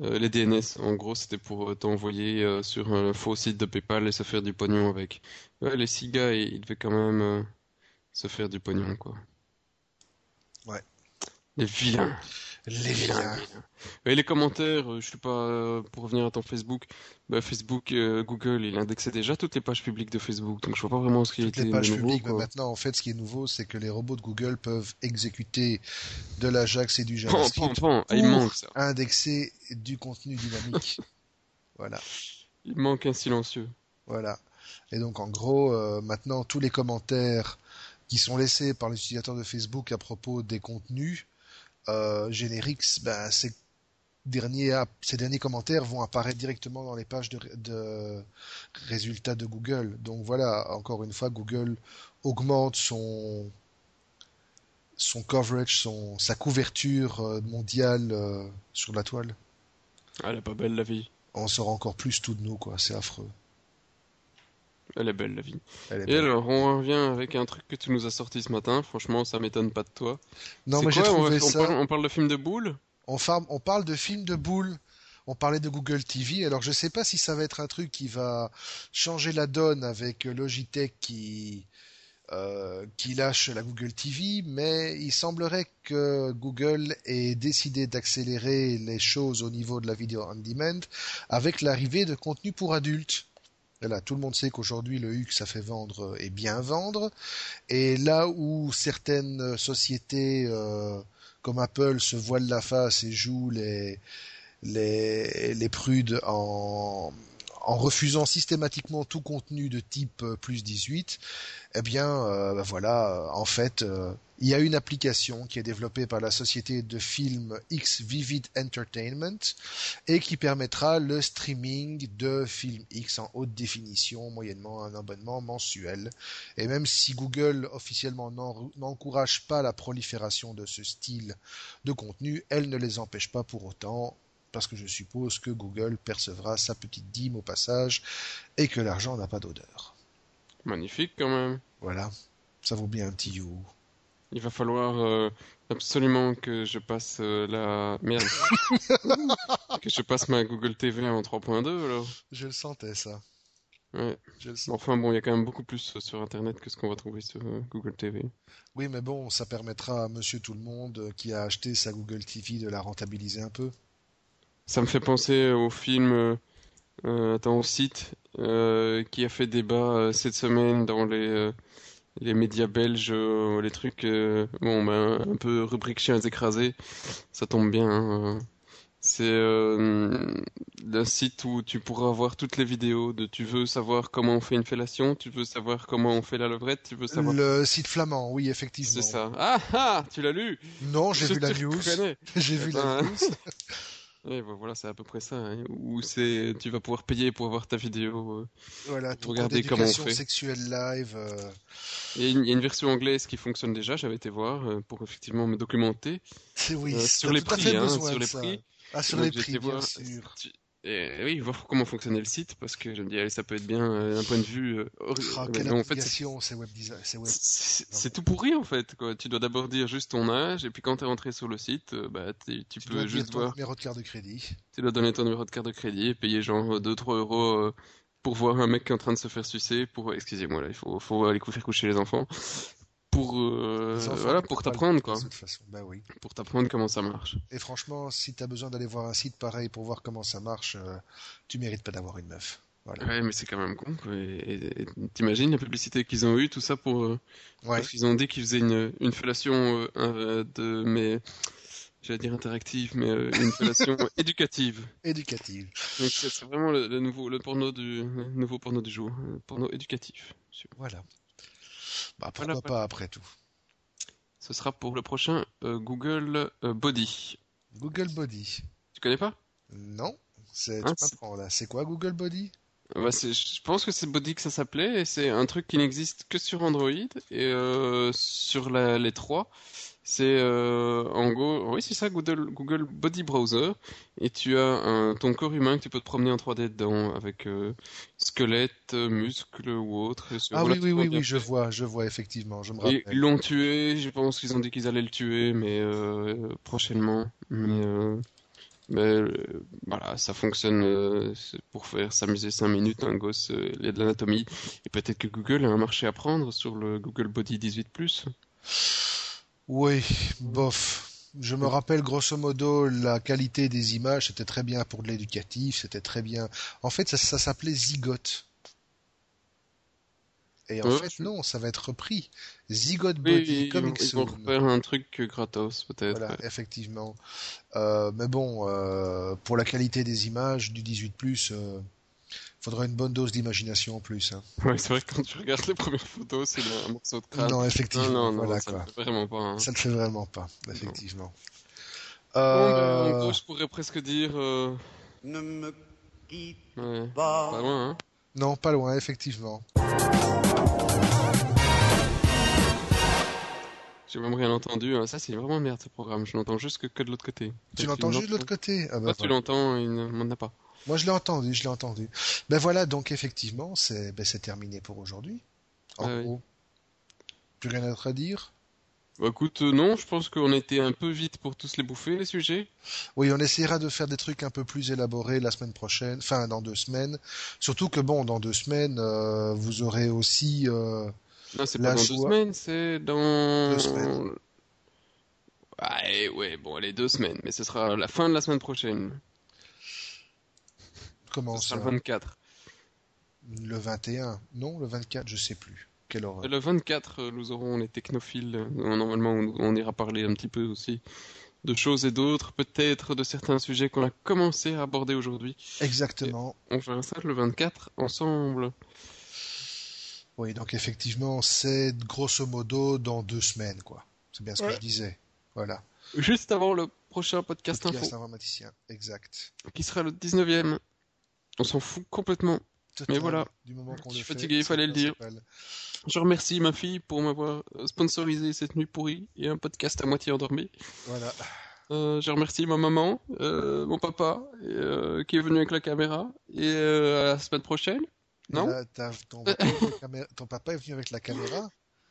euh, les DNS. En gros, c'était pour euh, t'envoyer euh, sur un faux site de PayPal et se faire du pognon avec. Ouais, les six gars, ils, ils devaient quand même euh, se faire du pognon, quoi. Ouais. Les vilains. Les Vilains. Et les commentaires, euh, je suis pas euh, pour revenir à ton Facebook. Bah, Facebook, euh, Google, il indexait déjà toutes les pages publiques de Facebook, donc je vois pas vraiment ce qui Toutes était les pages nouveau, publiques, mais quoi. maintenant, en fait, ce qui est nouveau, c'est que les robots de Google peuvent exécuter de l'Ajax et du Pan, JavaScript pan, pan. Ah, il pour manque ça. indexer du contenu dynamique. [laughs] voilà. Il manque un silencieux. Voilà. Et donc, en gros, euh, maintenant, tous les commentaires qui sont laissés par les utilisateurs de Facebook à propos des contenus euh, génériques, ben, ces derniers, app- ces derniers commentaires vont apparaître directement dans les pages de, ré- de résultats de Google. Donc voilà, encore une fois, Google augmente son son coverage, son, sa couverture euh, mondiale euh, sur la toile. Ah, elle est pas belle la vie. On sort encore plus tout de nous, quoi. C'est affreux. Elle est belle la vie. Et alors, on revient avec un truc que tu nous as sorti ce matin. Franchement, ça m'étonne pas de toi. Non, C'est mais j'ai on parle, on parle de film de boule On, parle de films de boules. On parlait de Google TV. Alors je sais pas si ça va être un truc qui va changer la donne avec Logitech qui euh, qui lâche la Google TV, mais il semblerait que Google ait décidé d'accélérer les choses au niveau de la vidéo on demand avec l'arrivée de contenu pour adultes. Tout le monde sait qu'aujourd'hui le HUC ça fait vendre et bien vendre, et là où certaines sociétés euh, comme Apple se voilent la face et jouent les, les, les prudes en, en refusant systématiquement tout contenu de type euh, plus 18, eh bien, euh, bah voilà, euh, en fait, il y a une application qui est développée par la société de films X Vivid Entertainment et qui permettra le streaming de films X en haute définition, moyennement un abonnement mensuel. Et même si Google officiellement n'en- n'encourage pas la prolifération de ce style de contenu, elle ne les empêche pas pour autant parce que je suppose que Google percevra sa petite dîme au passage et que l'argent n'a pas d'odeur. Magnifique quand même. Voilà, ça vaut bien un petit you. Il va falloir euh, absolument que je passe euh, la merde. [laughs] que je passe ma Google TV en 3.2 alors. Je le sentais ça. Ouais. Je le Mais sens. Enfin bon, il y a quand même beaucoup plus euh, sur Internet que ce qu'on va trouver sur euh, Google TV. Oui, mais bon, ça permettra à Monsieur Tout le Monde qui a acheté sa Google TV de la rentabiliser un peu. Ça me fait penser au film, euh, attends, au site euh, qui a fait débat euh, cette semaine dans les euh, les médias belges, euh, les trucs, bon ben un peu rubrique chiens écrasés, ça tombe bien. hein. C'est un site où tu pourras voir toutes les vidéos de tu veux savoir comment on fait une fellation, tu veux savoir comment on fait la levrette, tu veux savoir. Le site flamand, oui, effectivement. C'est ça. Ah ah, tu l'as lu? Non, j'ai vu la news. [laughs] J'ai vu la Ah. news. [laughs] Bah voilà, c'est à peu près ça. hein, Où c'est, tu vas pouvoir payer pour avoir ta vidéo. euh. Voilà, Pour regarder comment on fait. sexuelle live. euh, Il y, a une, il y a une version anglaise qui fonctionne déjà, j'avais été voir euh, pour effectivement me documenter. [laughs] Oui, t'as sur les prix, fait hein, besoin sur les ça. prix. Ah, sur les prix, bien voir, sûr. tu- Et oui, voir comment fonctionnait le site, parce que je me dis, allez, ça peut être bien euh, d'un point de vue. euh, Ah, quelle en fait, c'est- web design, c'est web. tout pourri en fait. Quoi. Tu dois d'abord dire juste ton âge, et puis quand tu es rentré sur le site, euh, bah, tu Tu peux juste ton voir. numéro de carte de crédit. Tu dois donner ton numéro de carte de crédit et payer genre 2-3 euros euh, pour voir un mec qui est en train de se faire sucer. Pour, excusez-moi là, il faut, faut aller faire coucher les enfants. Pour, euh, voilà, pour t'apprendre quoi. De toute façon, bah oui. Pour t'apprendre comment ça marche. Et franchement, si t'as besoin d'aller voir un site pareil pour voir comment ça marche, euh, tu mérites pas d'avoir une meuf. Voilà. Ouais, mais c'est quand même con. quoi. Et- T'imagines la publicité qu'ils ont eue, tout ça pour. euh, Ouais. Parce qu'ils ont dit qu'ils faisaient une, une fellation euh, de. Mais. J'allais dire interactive, mais euh, une fellation [laughs] éducative. Éducative. Donc c'est c'est vraiment le, le nouveau le porno du le nouveau porno du jour, le porno éducatif. Voilà. Bah pourquoi Voilà, pas après tout. Ce sera pour le prochain euh, Google euh, Body. Google Body. Tu connais pas? Non. C'est, Hein, tu m'apprends là. C'est quoi Google Body? Bah, c'est- je pense que c'est Body que ça s'appelait et c'est un truc qui n'existe que sur Android et euh, sur la- les trois. C'est euh, en gros, oui c'est ça, Google, Google Body Browser et tu as un, ton corps humain que tu peux te promener en 3D dedans avec euh, squelette, muscles ou autre. Ah oui, oui, oui, oui, je vois, je vois effectivement, je me rappelle. ils l'ont tué, je pense qu'ils ont dit qu'ils allaient le tuer, mais euh, prochainement. Mais, euh, mais euh, voilà, ça fonctionne euh, pour faire s'amuser 5 minutes un gosse, il y a de l'anatomie. Et peut-être que Google a un marché à prendre sur le Google Body 18+. Oui, bof. Je me rappelle grosso modo la qualité des images, c'était très bien pour de l'éducatif, c'était très bien. En fait, ça, ça s'appelait Zygote. Et en Ouais, fait, non, ça va être repris. Zygote Oui, Body, Coming vont- ils vont un truc euh, gratos, peut-être. Voilà, effectivement. Euh, mais bon, euh, pour la qualité des images du 18+, euh, faudra une bonne dose d'imagination en plus. hein. Ouais, c'est vrai que quand tu regardes les premières photos, c'est un morceau de crâne. Non, Non, effectivement, non, non, voilà ça ne fait vraiment pas. hein. Ça ne fait vraiment pas, effectivement. Bon, ben, Euh, en gros, je pourrais presque dire... euh, Ne me quitte ouais, pas. pas loin, hein. Non, pas loin, effectivement. J'ai même rien entendu. hein. Ça, c'est vraiment merde ce programme. Je n'entends juste que, que de l'autre côté. Tu l'entends juste de l'autre côté? Ah bah, Toi, tu l'entends, il ne m'en a pas. Moi, je l'ai entendu, je l'ai entendu. Ben voilà, donc effectivement, c'est ben, terminé pour aujourd'hui. En Ah oui. gros. Plus rien d'autre à dire? Bah écoute, euh, non, je pense qu'on été un peu vite pour tous les bouffer, les sujets. Oui, on essaiera de faire des trucs un peu plus élaborés la semaine prochaine, enfin dans deux semaines. Surtout que bon, dans deux semaines, euh, vous aurez aussi... euh, Non, c'est La pas dans deux semaines, c'est dans... Deux semaines. Ouais, ouais, bon, allez, deux semaines. Mais ce sera la fin de la semaine prochaine. Comment ça sera le 24. Le 21 Non, le 24, je sais plus. Quelle horreur. Le 24, euh, nous aurons les technophiles. Euh, Normalement, on, on ira parler un petit peu aussi de choses et d'autres, peut-être de certains sujets qu'on a commencé à aborder aujourd'hui. Exactement. On fera ça le 24 ensemble. Oui, donc effectivement, c'est grosso modo dans deux semaines, quoi. C'est bien ce que je disais. Voilà. Juste avant le prochain podcast Podcast info, informaticien. Exact. qui sera le 19e. On s'en fout complètement. Total, voilà. Du moment qu'on Je suis fatigué, il fallait le dire. Je remercie ma fille pour m'avoir euh, sponsorisé cette nuit pourrie et un podcast à moitié endormi. Voilà. Euh, je remercie ma maman, euh, mon papa, et, euh, qui est venu avec la caméra. Et euh, à la semaine prochaine. Non? Là, ton, papa est venu avec la camé- ton papa est venu avec la caméra?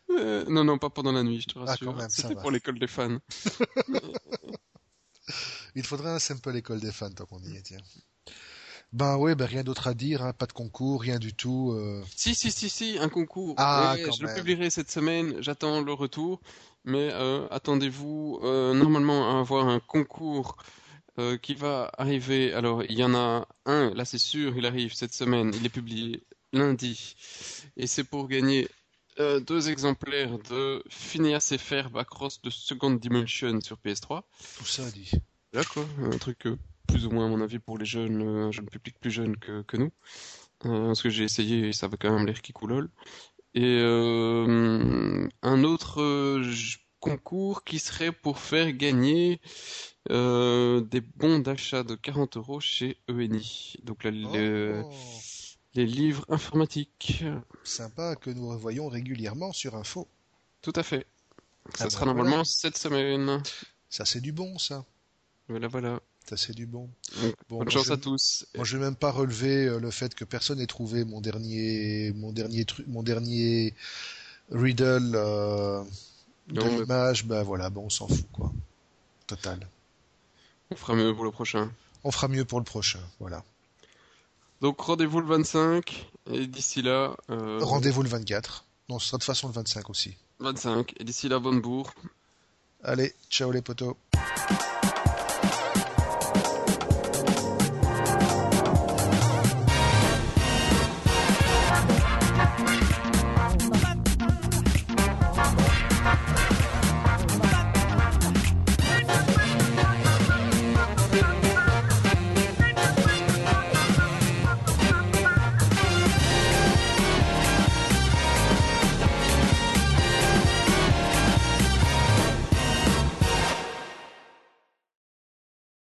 Euh, Non, non, pas pendant la nuit, je te Ah, rassure. quand même, ça C'était pour l'école des fans. [laughs] Il faudrait un sample école des fans tant qu'on y est, tiens. Ben oui, ben rien d'autre à dire, hein, pas de concours, rien du tout. euh. Si, si, si, si, un concours. Ah, Ouais, quand je le publierai cette semaine, j'attends le retour. Mais euh, attendez-vous euh, normalement à avoir un concours qui va arriver. Alors, il y en a un, là c'est sûr, il arrive cette semaine, il est publié lundi. Et c'est pour gagner deux exemplaires de Phineas et Ferb Across the Second Dimension sur PS3. Tout ça dit. Là, quoi, un truc plus ou moins, à mon avis, pour les jeunes, euh, un jeune public plus jeune que, que nous. Euh, parce que j'ai essayé et ça avait quand même l'air qui coulole. Et euh, un autre euh, concours qui serait pour faire gagner euh, des bons d'achat de 40 euros chez ENI. Donc là, le- Oh, les livres informatiques. sympa que nous revoyons régulièrement sur Info. Tout à fait. Ça Ah sera ben, normalement voilà. cette semaine. Ça, c'est du bon, ça. Voilà, voilà. Ça, c'est du bon. Bonne chance je- à tous. Moi, je vais même pas relever euh, le fait que personne n'ait trouvé mon dernier, mon dernier truc, mon dernier riddle euh, de l'image. Ben voilà, bon, on s'en fout, quoi. Total. On fera mieux pour le prochain. On fera mieux pour le prochain, voilà. Donc rendez-vous le 25 et d'ici là euh, Rendez-vous le 24. Non, ce sera de toute façon le 25 aussi. 25 et d'ici là bonne bourre. Allez, ciao les potos.